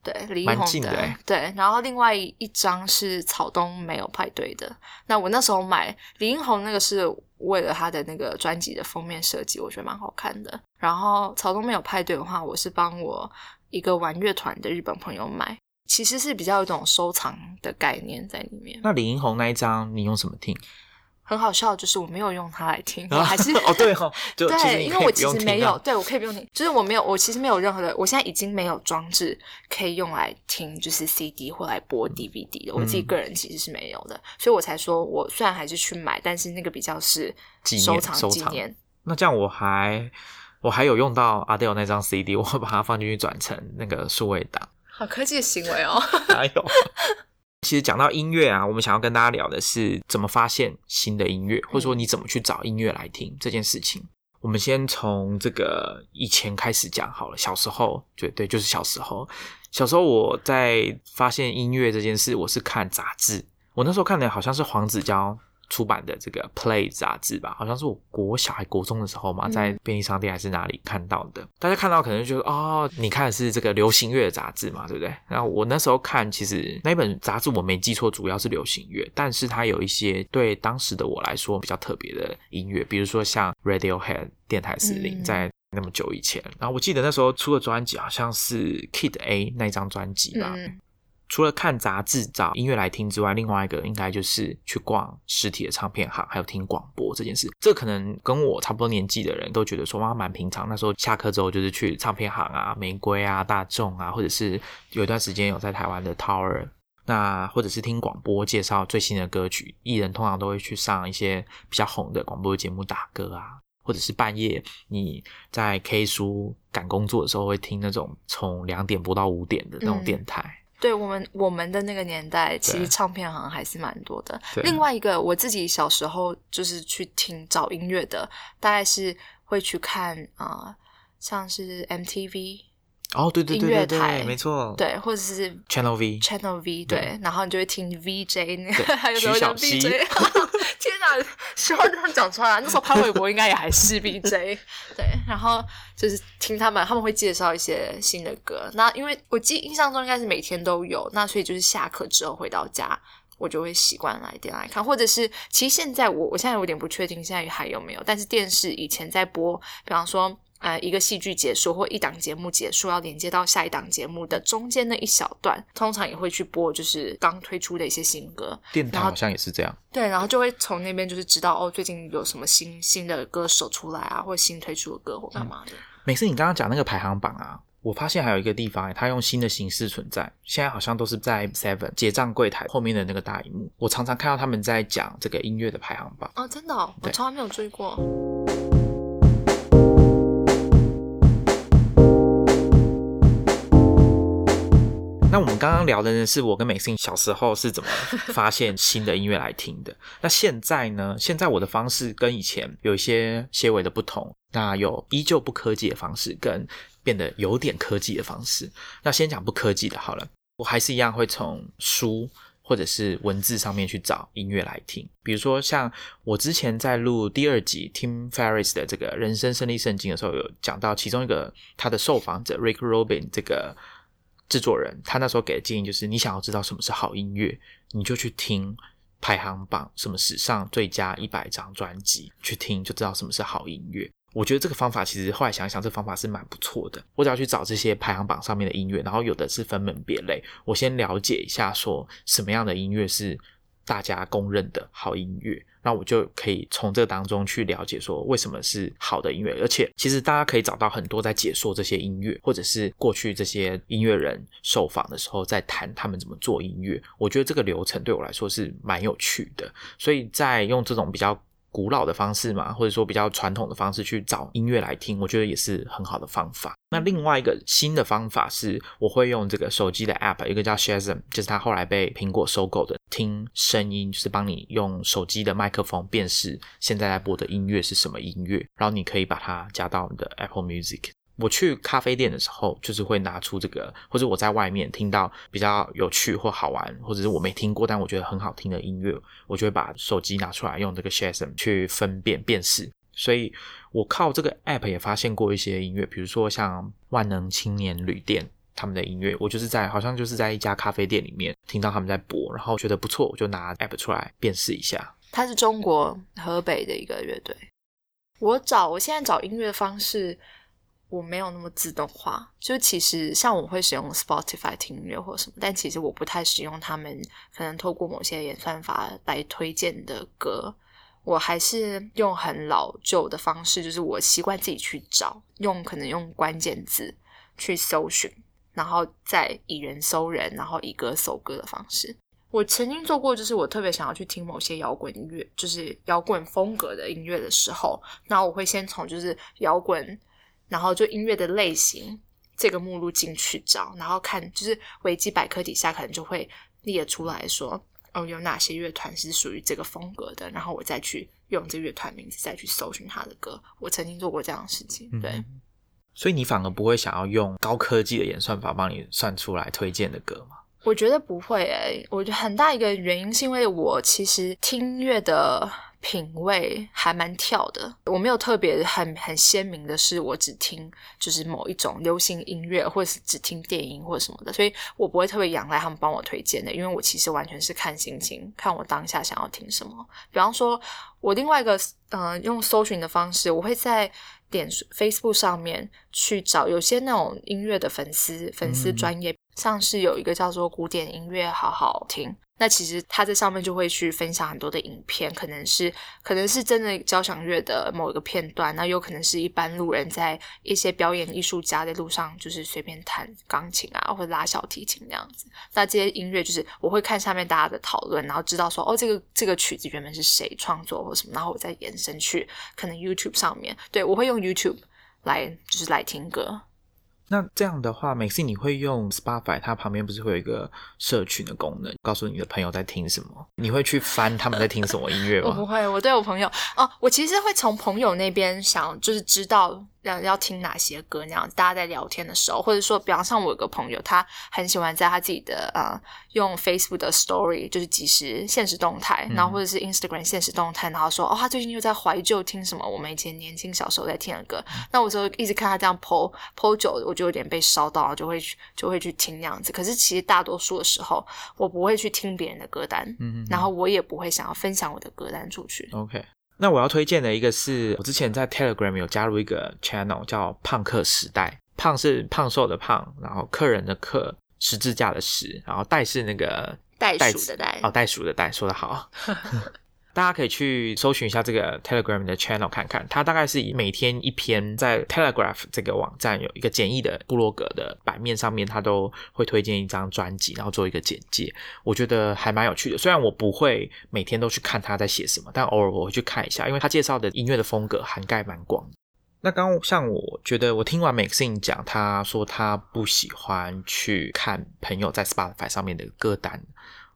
对，李英蛮红近的欸对，然后另外一张是草东没有派对的。那我那时候买李英红那个是为了他的那个专辑的封面设计，我觉得蛮好看的。然后草东没有派对的话，我是帮我一个玩乐团的日本朋友买，其实是比较有一种收藏的概念在里面。那李英红那一张你用什么听？很好笑，就是我没有用它来听，我还是哦 对哦，就 其实对，因为我其实没有，对我可以不用听，就是我没有，我其实没有任何的，我现在已经没有装置可以用来听，就是 CD 或来播 DVD 的，我自己个人其实是没有的，所以我才说我虽然还是去买，但是那个比较是收藏纪念。那这样我还我还有用到 Adele 那张 CD，我会把它放进去转成那个数位档。好科技的行为哦，哪有，其实讲到音乐啊，我们想要跟大家聊的是怎么发现新的音乐，或者说你怎么去找音乐来听这件事情。我们先从这个以前开始讲好了。小时候，对对，就是小时候。小时候我在发现音乐这件事，我是看杂志。我那时候看的好像是黄子佼出版的这个《Play》杂志吧，好像是我国小还国中的时候嘛，嗯在便利商店还是哪里看到的。大家看到可能就觉得哦，你看的是这个流行乐的杂志嘛，对不对？然后我那时候看，其实那本杂志我没记错，主要是流行乐，但是它有一些对当时的我来说比较特别的音乐，比如说像 Radiohead 电台司令嗯在。那么久以前，然后我记得那时候出的专辑好像是 Kid A 那一张专辑吧，嗯，除了看杂志找音乐来听之外，另外一个应该就是去逛实体的唱片行，还有听广播这件事。这可能跟我差不多年纪的人都觉得说哇蛮平常。那时候下课之后就是去唱片行啊、玫瑰啊、大众啊，或者是有一段时间有在台湾的 Tower。那或者是听广播介绍最新的歌曲，艺人通常都会去上一些比较红的广播节目打歌啊，或者是半夜你在 K 书赶工作的时候会听那种从两点播到五点的那种嗯电台。对我们我们的那个年代，其对实唱片行还是蛮多的。另外一个，我自己小时候就是去听找音乐的，大概是会去看啊、呃像是 MTV。哦，对对音对对对，没错，对，或者是，Channel V，Channel V 对对，然后你就会听 VJ 那个，还有时候叫徐小溪 VJ。天哪，希望这样讲出来。那时候潘玮柏应该也还是 VJ，对，然后就是听他们，他们会介绍一些新的歌。那因为我记印象中应该是每天都有，那所以就是下课之后回到家。我就会习惯来点来看，或者是其实现在我我现在有点不确定现在还有没有，但是电视以前在播，比方说呃一个戏剧结束或一档节目结束要连接到下一档节目的中间那一小段，通常也会去播就是刚推出的一些新歌，电台好像也是这样。对，然后就会从那边就是知道哦最近有什么新新的歌手出来啊，或者新推出的歌或干嘛的。每次你刚刚讲那个排行榜啊，我发现还有一个地方，它用新的形式存在。现在好像都是在 Seven 结账柜台后面的那个大荧幕，我常常看到他们在讲这个音乐的排行榜。哦，真的、哦，我对从来没有追过。刚刚聊的呢，是我跟美信小时候是怎么发现新的音乐来听的。那现在呢？现在我的方式跟以前有一些些微的不同。那有依旧不科技的方式，跟变得有点科技的方式。那先讲不科技的好了，我还是一样会从书或者是文字上面去找音乐来听。比如说，像我之前在录第二集 Tim Ferriss 的这个人生胜利圣经的时候，有讲到其中一个他的受访者 Rick Rubin 这个制作人，他那时候给的建议就是：你想要知道什么是好音乐，你就去听排行榜，什么史上最佳一百张专辑，去听就知道什么是好音乐。我觉得这个方法其实后来想想，这方法是蛮不错的。我只要去找这些排行榜上面的音乐，然后有的是分门别类，我先了解一下说什么样的音乐是大家公认的好音乐，那我就可以从这当中去了解说为什么是好的音乐。而且其实大家可以找到很多在解说这些音乐，或者是过去这些音乐人受访的时候在谈他们怎么做音乐。我觉得这个流程对我来说是蛮有趣的，所以在用这种比较。古老的方式嘛，或者说比较传统的方式去找音乐来听，我觉得也是很好的方法。那另外一个新的方法是，我会用这个手机的 App，一个叫 Shazam，就是它后来被苹果收购的，听声音就是帮你用手机的麦克风辨识现在在播的音乐是什么音乐，然后你可以把它加到你的 Apple Music。我去咖啡店的时候，就是会拿出这个，或者我在外面听到比较有趣或好玩，或者是我没听过但我觉得很好听的音乐，我就会把手机拿出来用这个 Shazam 去分辨辨识。所以我靠这个 app 也发现过一些音乐，比如说像万能青年旅店他们的音乐，我就是在好像就是在一家咖啡店里面听到他们在播，然后觉得不错，我就拿 app 出来辨识一下。它是中国河北的一个乐队。我找我现在找音乐方式，我没有那么自动化。就其实像我会使用 Spotify 听音乐或什么，但其实我不太使用他们可能透过某些演算法来推荐的歌。我还是用很老旧的方式，就是我习惯自己去找，用可能用关键字去搜寻，然后再以人搜人，然后以歌搜歌的方式。我曾经做过，就是我特别想要去听某些摇滚音乐，就是摇滚风格的音乐的时候，那我会先从就是摇滚，然后就音乐的类型这个目录进去找，然后看就是维基百科底下可能就会列出来说，哦，有哪些乐团是属于这个风格的，然后我再去用这乐团名字再去搜寻他的歌。我曾经做过这样的事情，对。嗯所以你反而不会想要用高科技的演算法帮你算出来推荐的歌吗？我觉得不会诶、我觉得很大一个原因是因为我其实听音乐的品味还蛮跳的，我没有特别很很鲜明的是我只听就是某一种流行音乐，或者是只听电音或者什么的，所以我不会特别仰赖他们帮我推荐的，因为我其实完全是看心情，看我当下想要听什么。比方说，我另外一个呃用搜寻的方式，我会在点 Facebook 上面去找有些那种音乐的粉丝粉丝嗯专业。像是有一个叫做古典音乐好好听，那其实他在上面就会去分享很多的影片，可能是可能是真的交响乐的某一个片段，那有可能是一般路人在一些表演艺术家在路上就是随便弹钢琴啊或者拉小提琴那样子。那这些音乐就是我会看下面大家的讨论，然后知道说哦这个这个曲子原本是谁创作或什么，然后我再延伸去可能 YouTube 上面，对我会用 YouTube 来就是来听歌。那这样的话，每次你会用 Spotify，它旁边不是会有一个社群的功能，告诉你的朋友在听什么？你会去翻他们在听什么音乐吗？我不会，我对我朋友哦，我其实会从朋友那边想，就是知道要要听哪些歌，那样大家在聊天的时候，或者说，比方像我有个朋友，他很喜欢在他自己的呃用 Facebook 的 Story，就是即时现实动态，然后或者是 Instagram 现实动态，然后说哦，他最近又在怀旧听什么我们以前年轻小时候在听的歌。那我就一直看他这样 po po 久，我就有点被烧到，就会就会去听那样子。可是其实大多数的时候，我不会去听别人的歌单，嗯，然后我也不会想要分享我的歌单出去。OK。那我要推荐的一个是我之前在 Telegram 有加入一个 channel 叫“胖客时代”，胖是胖瘦的胖，然后客人的客，十字架的十，然后袋是那个袋鼠的袋，哦，袋鼠的袋，说的好。大家可以去搜寻一下这个 Telegram 的 channel 看看，它大概是以每天一篇在 Telegraph 这个网站有一个简易的部落格的版面上面，它都会推荐一张专辑，然后做一个简介。我觉得还蛮有趣的。虽然我不会每天都去看他在写什么，但偶尔我会去看一下，因为他介绍的音乐的风格涵盖蛮广。那刚像我觉得我听完 Maxine 讲，他说他不喜欢去看朋友在 Spotify 上面的歌单。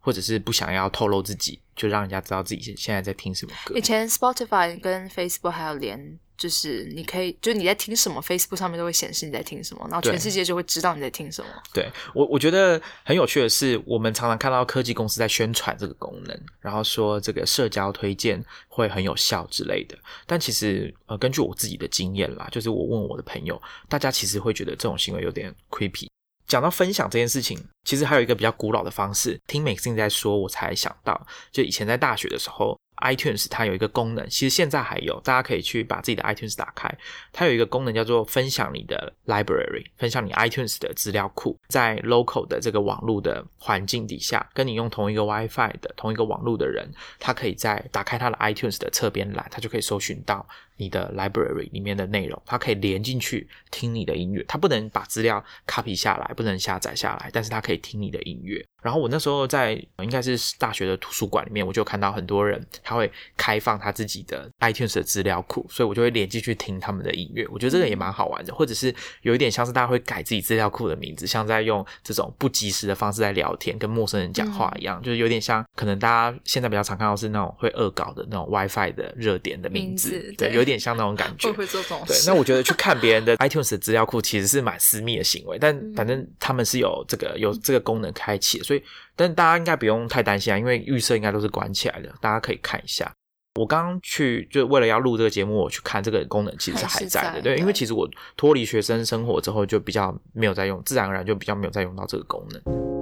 或者是不想要透露自己，就让人家知道自己现现在在听什么歌。以前 Spotify 跟 Facebook 还有连，就是你可以，就是你在听什么，Facebook 上面都会显示你在听什么，然后全世界就会知道你在听什么。对我，我觉得很有趣的是，我们常常看到科技公司在宣传这个功能，然后说这个社交推荐会很有效之类的。但其实，呃，根据我自己的经验啦，就是我问我的朋友，大家其实会觉得这种行为有点 creepy。讲到分享这件事情，其实还有一个比较古老的方式。听 Maxine 在说，我才想到，就以前在大学的时候。iTunes 它有一个功能，其实现在还有，大家可以去把自己的 iTunes 打开，它有一个功能叫做分享你的 library，分享你 iTunes 的资料库，在 local 的这个网络的环境底下，跟你用同一个 WiFi 的同一个网络的人，他可以在打开他的 iTunes 的侧边栏，他就可以搜寻到你的 library 里面的内容，它可以连进去听你的音乐，它不能把资料 copy 下来，不能下载下来，但是它可以听你的音乐。然后我那时候在应该是大学的图书馆里面，我就看到很多人他会开放他自己的 iTunes 的资料库，所以我就会连进去听他们的音乐。我觉得这个也蛮好玩的，或者是有一点像是大家会改自己资料库的名字，像在用这种不及时的方式在聊天，跟陌生人讲话一样，就是有点像可能大家现在比较常看到是那种会恶搞的那种 WiFi 的热点的名字，对，有点像那种感觉。会做这种对，那我觉得去看别人的 iTunes 的资料库其实是蛮私密的行为，但反正他们是有这个有这个功能开启，所以。但大家应该不用太担心啊，因为预设应该都是关起来的，大家可以看一下。我刚刚去就为了要录这个节目，我去看这个功能其实是还在的，对，因为其实我脱离学生生活之后，就比较没有在用，自然而然就比较没有再用到这个功能。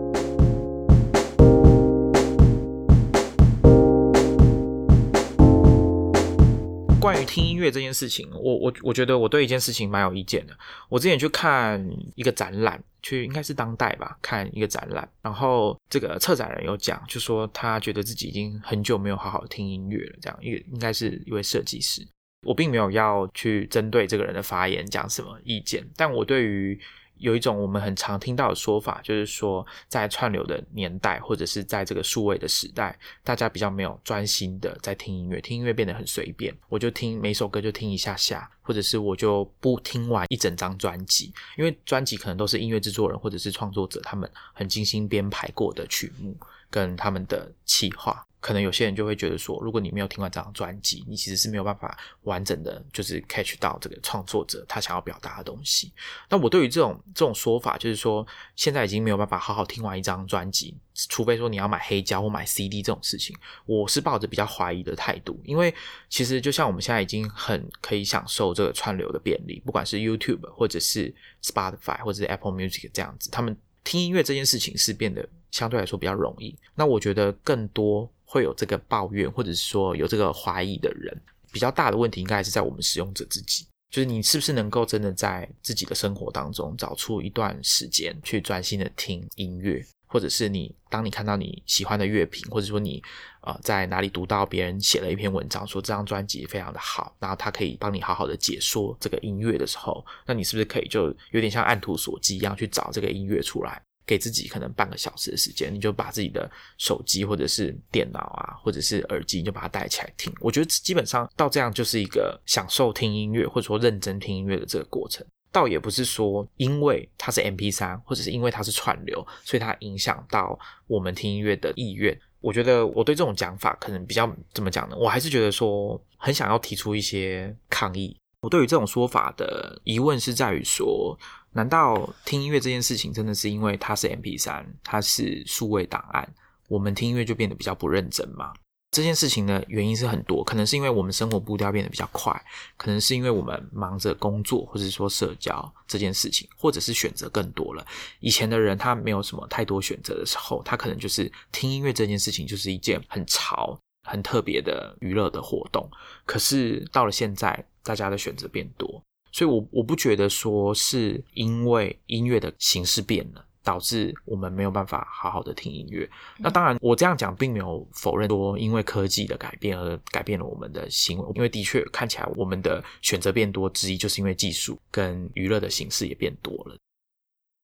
关于听音乐这件事情，我我我觉得我对一件事情蛮有意见的。我之前去看一个展览，去应该是当代吧，看一个展览，然后这个策展人有讲，就说他觉得自己已经很久没有好好听音乐了，这样一个应该是一位设计师。我并没有要去针对这个人的发言讲什么意见，但我对于。有一种我们很常听到的说法，就是说，在串流的年代，或者是在这个数位的时代，大家比较没有专心的在听音乐，听音乐变得很随便。我就听每首歌就听一下下，或者是我就不听完一整张专辑，因为专辑可能都是音乐制作人或者是创作者他们很精心编排过的曲目跟他们的企划。可能有些人就会觉得说，如果你没有听完这张专辑，你其实是没有办法完整的，就是 catch 到这个创作者他想要表达的东西。那我对于这种这种说法，就是说现在已经没有办法好好听完一张专辑，除非说你要买黑胶或买 CD 这种事情，我是抱着比较怀疑的态度。因为其实就像我们现在已经很可以享受这个串流的便利，不管是 YouTube 或者是 Spotify 或者是 Apple Music 这样子，他们听音乐这件事情是变得相对来说比较容易。那我觉得更多。会有这个抱怨，或者是说有这个怀疑的人，比较大的问题应该还是在我们使用者自己，就是你是不是能够真的在自己的生活当中找出一段时间去专心的听音乐，或者是你当你看到你喜欢的乐评，或者说你呃在哪里读到别人写了一篇文章，说这张专辑非常的好，然后他可以帮你好好的解说这个音乐的时候，那你是不是可以就有点像按图索骥一样去找这个音乐出来？给自己可能半个小时的时间，你就把自己的手机或者是电脑啊，或者是耳机，你就把它带起来听。我觉得基本上到这样就是一个享受听音乐或者说认真听音乐的这个过程。倒也不是说因为它是 M P 三，或者是因为它是串流，所以它影响到我们听音乐的意愿。我觉得我对这种讲法可能比较怎么讲呢？我还是觉得说很想要提出一些抗议。我对于这种说法的疑问是在于说，难道听音乐这件事情真的是因为它是 MP 三，它是数位档案，我们听音乐就变得比较不认真吗？这件事情的原因是很多，可能是因为我们生活步调变得比较快，可能是因为我们忙着工作，或者说社交这件事情，或者是选择更多了。以前的人他没有什么太多选择的时候，他可能就是听音乐这件事情就是一件很潮、很特别的娱乐的活动。可是到了现在，大家的选择变多，所以我我不觉得说是因为音乐的形式变了。导致我们没有办法好好的听音乐。那当然，我这样讲并没有否认说因为科技的改变而改变了我们的行为，因为的确看起来我们的选择变多之一，就是因为技术跟娱乐的形式也变多了。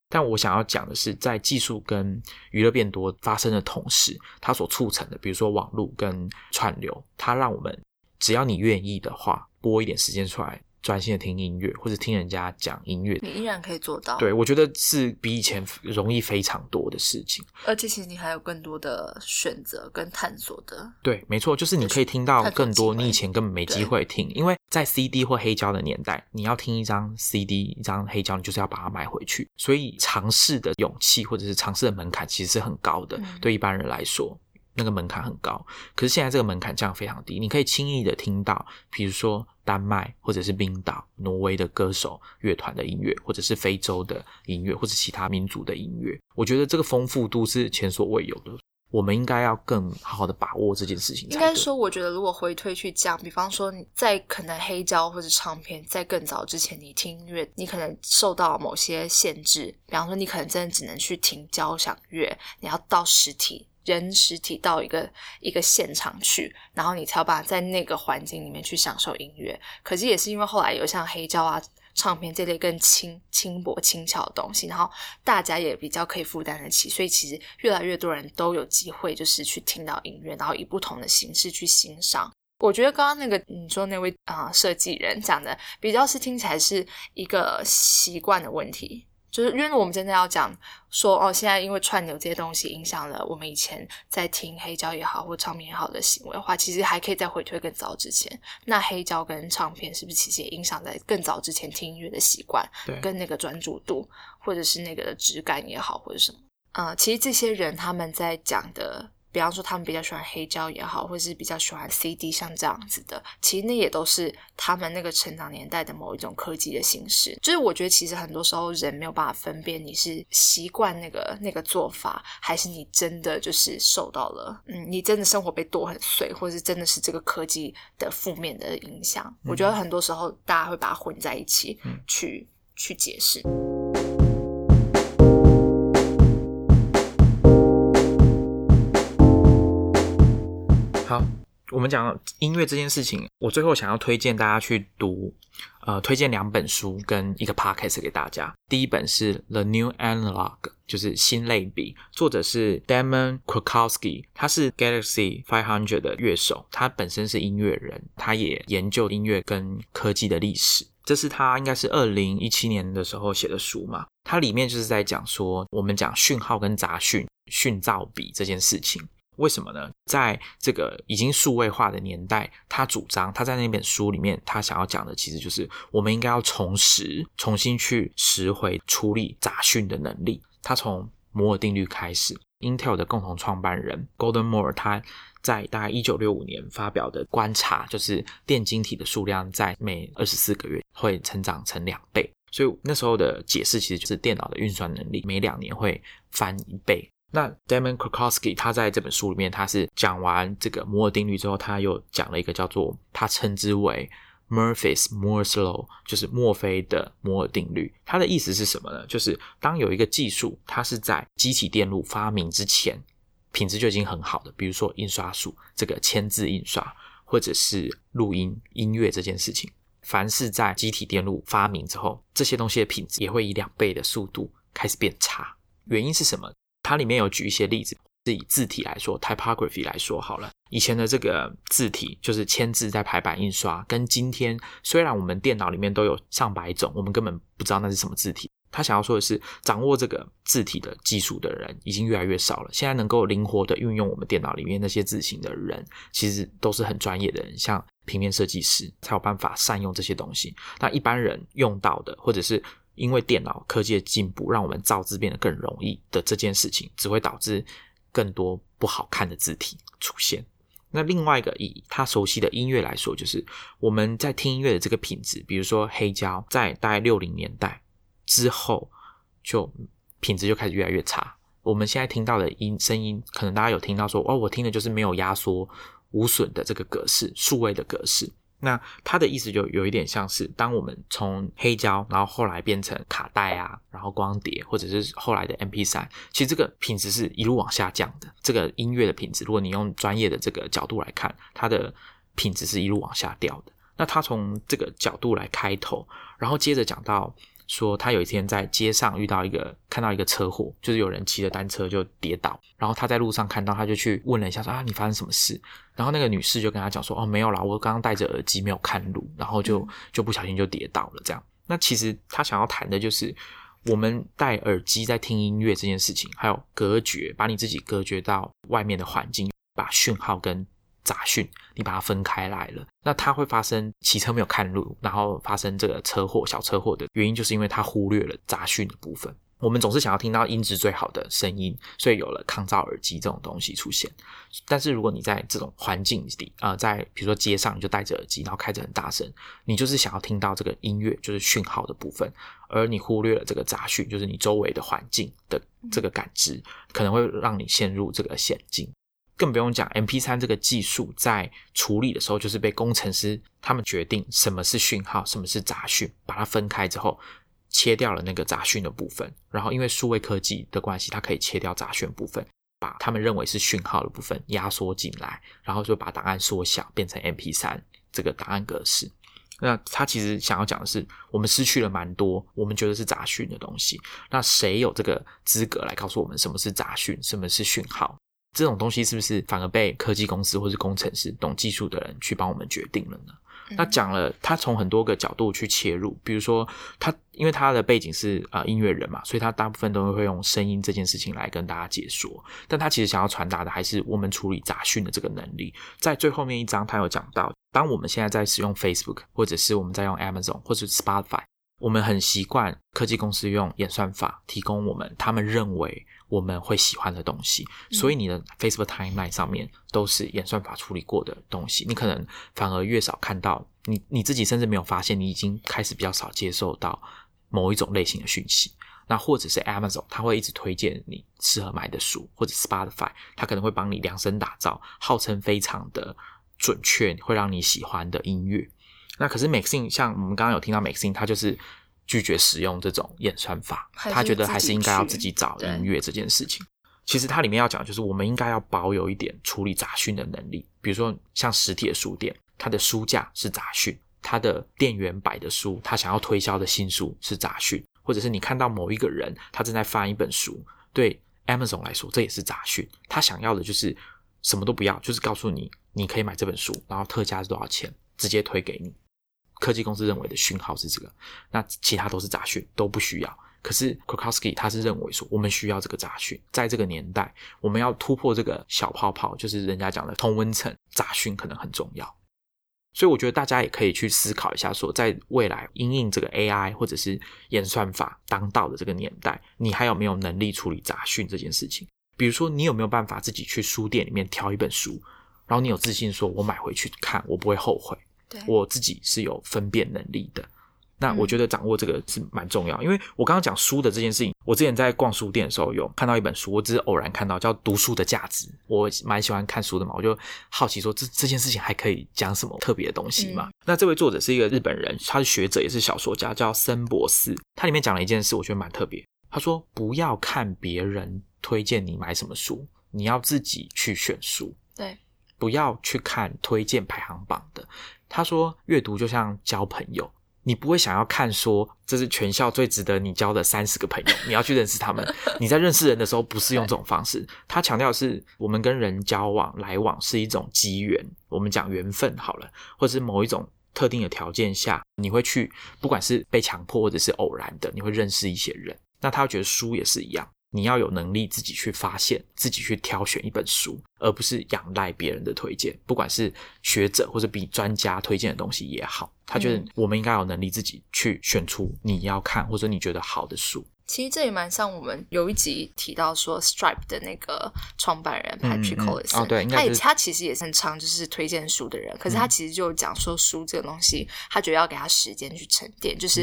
但我想要讲的是，在技术跟娱乐变多发生的同时，它所促成的，比如说网络跟串流，它让我们只要你愿意的话，拨一点时间出来。专心的听音乐，或者听人家讲音乐，你依然可以做到。对，我觉得是比以前容易非常多的事情。而且，其实你还有更多的选择跟探索的。对，没错，就是你可以听到更多你以前根本没机会听。因为在 CD 或黑胶的年代，你要听一张 CD、一张黑胶，你就是要把它买回去。所以，尝试的勇气或者是尝试的门槛其实是很高的。对一般人来说。那个门槛很高，可是现在这个门槛降非常低，你可以轻易的听到，比如说丹麦或者是冰岛、挪威的歌手乐团的音乐，或者是非洲的音乐，或者其他民族的音乐。我觉得这个丰富度是前所未有的，我们应该要更好好的把握这件事情。应该说，我觉得如果回推去讲，比方说在可能黑胶或者唱片在更早之前，你听音乐，你可能受到某些限制，比方说你可能真的只能去听交响乐，你要到实体。人实体到一个一个现场去，然后你才有办法在那个环境里面去享受音乐。可是也是因为后来有像黑胶啊、唱片这类更轻、轻薄、轻巧的东西，然后大家也比较可以负担得起，所以其实越来越多人都有机会就是去听到音乐，然后以不同的形式去欣赏。我觉得刚刚那个你说那位啊设计人讲的，比较是听起来是一个习惯的问题。就是因为我们真的要讲说哦，现在因为串流这些东西影响了我们以前在听黑胶也好或唱片也好的行为的话，其实还可以再回推更早之前。那黑胶跟唱片是不是其实也影响在更早之前听音乐的习惯，跟那个专注度，或者是那个的质感也好，或者什么？啊，其实这些人他们在讲的。比方说，他们比较喜欢黑胶也好，或者是比较喜欢 CD，像这样子的，其实那也都是他们那个成长年代的某一种科技的形式。就是我觉得，其实很多时候人没有办法分辨你是习惯那个那个做法，还是你真的就是受到了，嗯，你真的生活被剁很碎，或者是真的是这个科技的负面的影响。我觉得很多时候大家会把它混在一起去去解释。我们讲音乐这件事情，我最后想要推荐大家去读，呃，推荐两本书跟一个 podcast 给大家。第一本是《The New Analog》，就是新类比，作者是 Damon Krukowski，他是 Galaxy Five Hundred 的乐手，他本身是音乐人，他也研究音乐跟科技的历史。这是他应该是二零一七年的时候写的书嘛？它里面就是在讲说，我们讲讯号跟杂讯、讯噪比这件事情。为什么呢？在这个已经数位化的年代，他主张他在那本书里面，他想要讲的其实就是我们应该要重拾、重新去拾回处理杂讯的能力。他从摩尔定律开始，Intel 的共同创办人 Golden Moore 他在大概一九六五年发表的观察，就是电晶体的数量在每二十四个月会成长成两倍。所以那时候的解释其实就是电脑的运算能力每两年会翻一倍。那 Damon Krukowski 他在这本书里面，他是讲完这个摩尔定律之后，他又讲了一个叫做他称之为 Murphy's Moore's Law，就是墨菲的摩尔定律。它的意思是什么呢？就是当有一个技术，它是在机体电路发明之前，品质就已经很好的，比如说印刷术这个签字印刷，或者是录音音乐这件事情，凡是在机体电路发明之后，这些东西的品质也会以两倍的速度开始变差。原因是什么？它里面有举一些例子，是以字体来说，typography 来说好了。以前的这个字体就是签字在排版印刷，跟今天虽然我们电脑里面都有上百种，我们根本不知道那是什么字体。他想要说的是，掌握这个字体的技术的人已经越来越少了。现在能够灵活的运用我们电脑里面那些字型的人，其实都是很专业的人，像平面设计师才有办法善用这些东西。那一般人用到的，或者是因为电脑科技的进步，让我们造字变得更容易的这件事情，只会导致更多不好看的字体出现。那另外一个以他熟悉的音乐来说，就是我们在听音乐的这个品质，比如说黑胶，在大概六零年代。之后就品质就开始越来越差。我们现在听到的音声音，可能大家有听到说，哦，我听的就是没有压缩、无损的这个格式，数位的格式。那他的意思就有一点像是，当我们从黑胶，然后后来变成卡带啊，然后光碟，或者是后来的 MP 三，其实这个品质是一路往下降的。这个音乐的品质，如果你用专业的这个角度来看，它的品质是一路往下掉的。那他从这个角度来开头，然后接着讲到。说他有一天在街上遇到一个，看到一个车祸，就是有人骑着单车就跌倒，然后他在路上看到，他就去问了一下，说啊，你发生什么事？然后那个女士就跟他讲说，哦，没有啦，我刚刚戴着耳机没有看路，然后就就不小心就跌倒了。这样，那其实他想要谈的就是我们戴耳机在听音乐这件事情，还有隔绝，把你自己隔绝到外面的环境，把讯号跟。杂讯，你把它分开来了，那它会发生骑车没有看路，然后发生这个车祸、小车祸的原因，就是因为它忽略了杂讯的部分。我们总是想要听到音质最好的声音，所以有了抗噪耳机这种东西出现。但是如果你在这种环境里，呃，在比如说街上，你就戴着耳机，然后开着很大声，你就是想要听到这个音乐，就是讯号的部分，而你忽略了这个杂讯，就是你周围的环境的这个感知，可能会让你陷入这个险境。更不用讲，M P 三这个技术在处理的时候，就是被工程师他们决定什么是讯号，什么是杂讯，把它分开之后，切掉了那个杂讯的部分。然后因为数位科技的关系，它可以切掉杂讯部分，把他们认为是讯号的部分压缩进来，然后就把档案缩小，变成 M P 三这个档案格式。那他其实想要讲的是，我们失去了蛮多我们觉得是杂讯的东西。那谁有这个资格来告诉我们什么是杂讯，什么是讯号？这种东西是不是反而被科技公司或是工程师懂技术的人去帮我们决定了呢？那讲了，他从很多个角度去切入，比如说他因为他的背景是啊音乐人嘛，所以他大部分都会用声音这件事情来跟大家解说。但他其实想要传达的还是我们处理杂讯的这个能力。在最后面一章，他有讲到，当我们现在在使用 Facebook，或者是我们在用 Amazon 或者 Spotify，我们很习惯科技公司用演算法提供我们他们认为。我们会喜欢的东西，所以你的 Facebook Timeline 上面都是演算法处理过的东西，你可能反而越少看到，你你自己甚至没有发现，你已经开始比较少接受到某一种类型的讯息。那或者是 Amazon，它会一直推荐你适合买的书，或者 Spotify，它可能会帮你量身打造，号称非常的准确，会让你喜欢的音乐。那可是 Maxine，像我们刚刚有听到 Maxine，它就是。拒绝使用这种演算法，他觉得还是应该要自己找音乐这件事情。其实它里面要讲，就是我们应该要保有一点处理杂讯的能力。比如说，像实体的书店，它的书架是杂讯，它的店员摆的书，他想要推销的新书是杂讯，或者是你看到某一个人他正在翻一本书，对 Amazon 来说这也是杂讯。他想要的就是什么都不要，就是告诉你你可以买这本书，然后特价是多少钱，直接推给你。科技公司认为的讯号是这个，那其他都是杂讯，都不需要。可是 k r k o w s k i 他是认为说，我们需要这个杂讯，在这个年代，我们要突破这个小泡泡，就是人家讲的同温层，杂讯可能很重要。所以我觉得大家也可以去思考一下，说在未来因应这个 AI 或者是演算法当道的这个年代，你还有没有能力处理杂讯这件事情？比如说，你有没有办法自己去书店里面挑一本书，然后你有自信说，我买回去看，我不会后悔。我自己是有分辨能力的，那我觉得掌握这个是蛮重要。因为我刚刚讲书的这件事情，我之前在逛书店的时候有看到一本书，我只是偶然看到叫《读书的价值》，我蛮喜欢看书的嘛，我就好奇说这这件事情还可以讲什么特别的东西嘛？那这位作者是一个日本人，他是学者也是小说家，叫森博士。他里面讲了一件事，我觉得蛮特别。他说不要看别人推荐你买什么书，你要自己去选书。对，不要去看推荐排行榜的。他说：“阅读就像交朋友，你不会想要看说这是全校最值得你交的三十个朋友，你要去认识他们。你在认识人的时候，不是用这种方式。他强调的是，我们跟人交往来往是一种机缘，我们讲缘分好了，或者是某一种。”特定的条件下，你会去，不管是被强迫或者是偶然的，你会认识一些人。那他觉得书也是一样，你要有能力自己去发现，自己去挑选一本书，而不是仰赖别人的推荐，不管是学者或者比专家推荐的东西也好。他觉得我们应该有能力自己去选出你要看或者你觉得好的书。其实这也蛮像我们有一集提到说，Stripe 的那个创办人 Patrick Collison，哦对，他也他其实也是很常就是推荐书的人，可是他其实就讲说书这个东西，他觉得要给他时间去沉淀，就是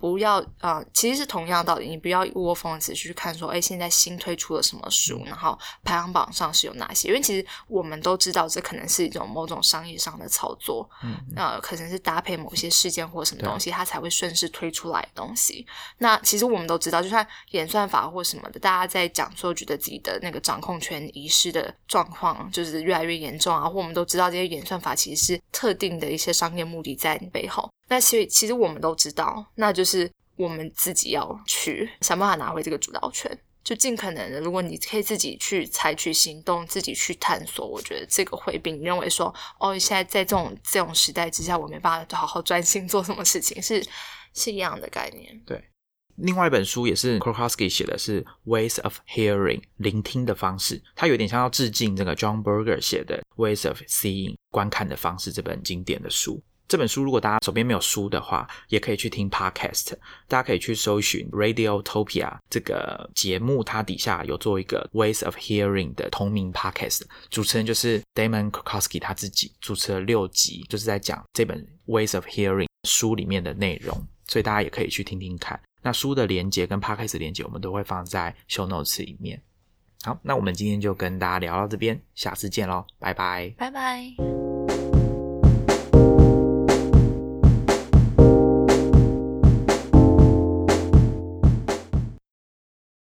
不要啊，其实是同样道理，你不要一窝蜂的持续去看说，哎，现在新推出了什么书，然后排行榜上是有哪些？因为其实我们都知道，这可能是一种某种商业上的操作，嗯，那可能是搭配某些事件或什么东西，它才会顺势推出来的东西。那其实我们都知道。就算演算法或什么的，大家在讲说觉得自己的那个掌控权遗失的状况就是越来越严重啊，或我们都知道这些演算法其实是特定的一些商业目的在你背后。那所以其实我们都知道，那就是我们自己要去想办法拿回这个主导权，就尽可能的，如果你可以自己去采取行动，自己去探索，我觉得这个会比你认为说哦，现在在这种这种时代之下，我没办法好好专心做什么事情，是是一样的概念。对。另外一本书也是 Krokowski 写的，是 Ways of Hearing 聆听的方式，它有点像要致敬这个 John Berger 写的 Ways of Seeing 观看的方式这本经典的书。这本书如果大家手边没有书的话，也可以去听 Podcast，大家可以去搜寻 Radiotopia 这个节目，它底下有做一个 Ways of Hearing 的同名 Podcast，主持人就是 Damon Krokowski 他自己主持了六集，就是在讲这本 Ways of Hearing 书里面的内容，所以大家也可以去听听看。那书的连接跟 podcast 连接，我们都会放在 show notes 里面。好，那我们今天就跟大家聊到这边，下次见喽，拜拜，拜拜。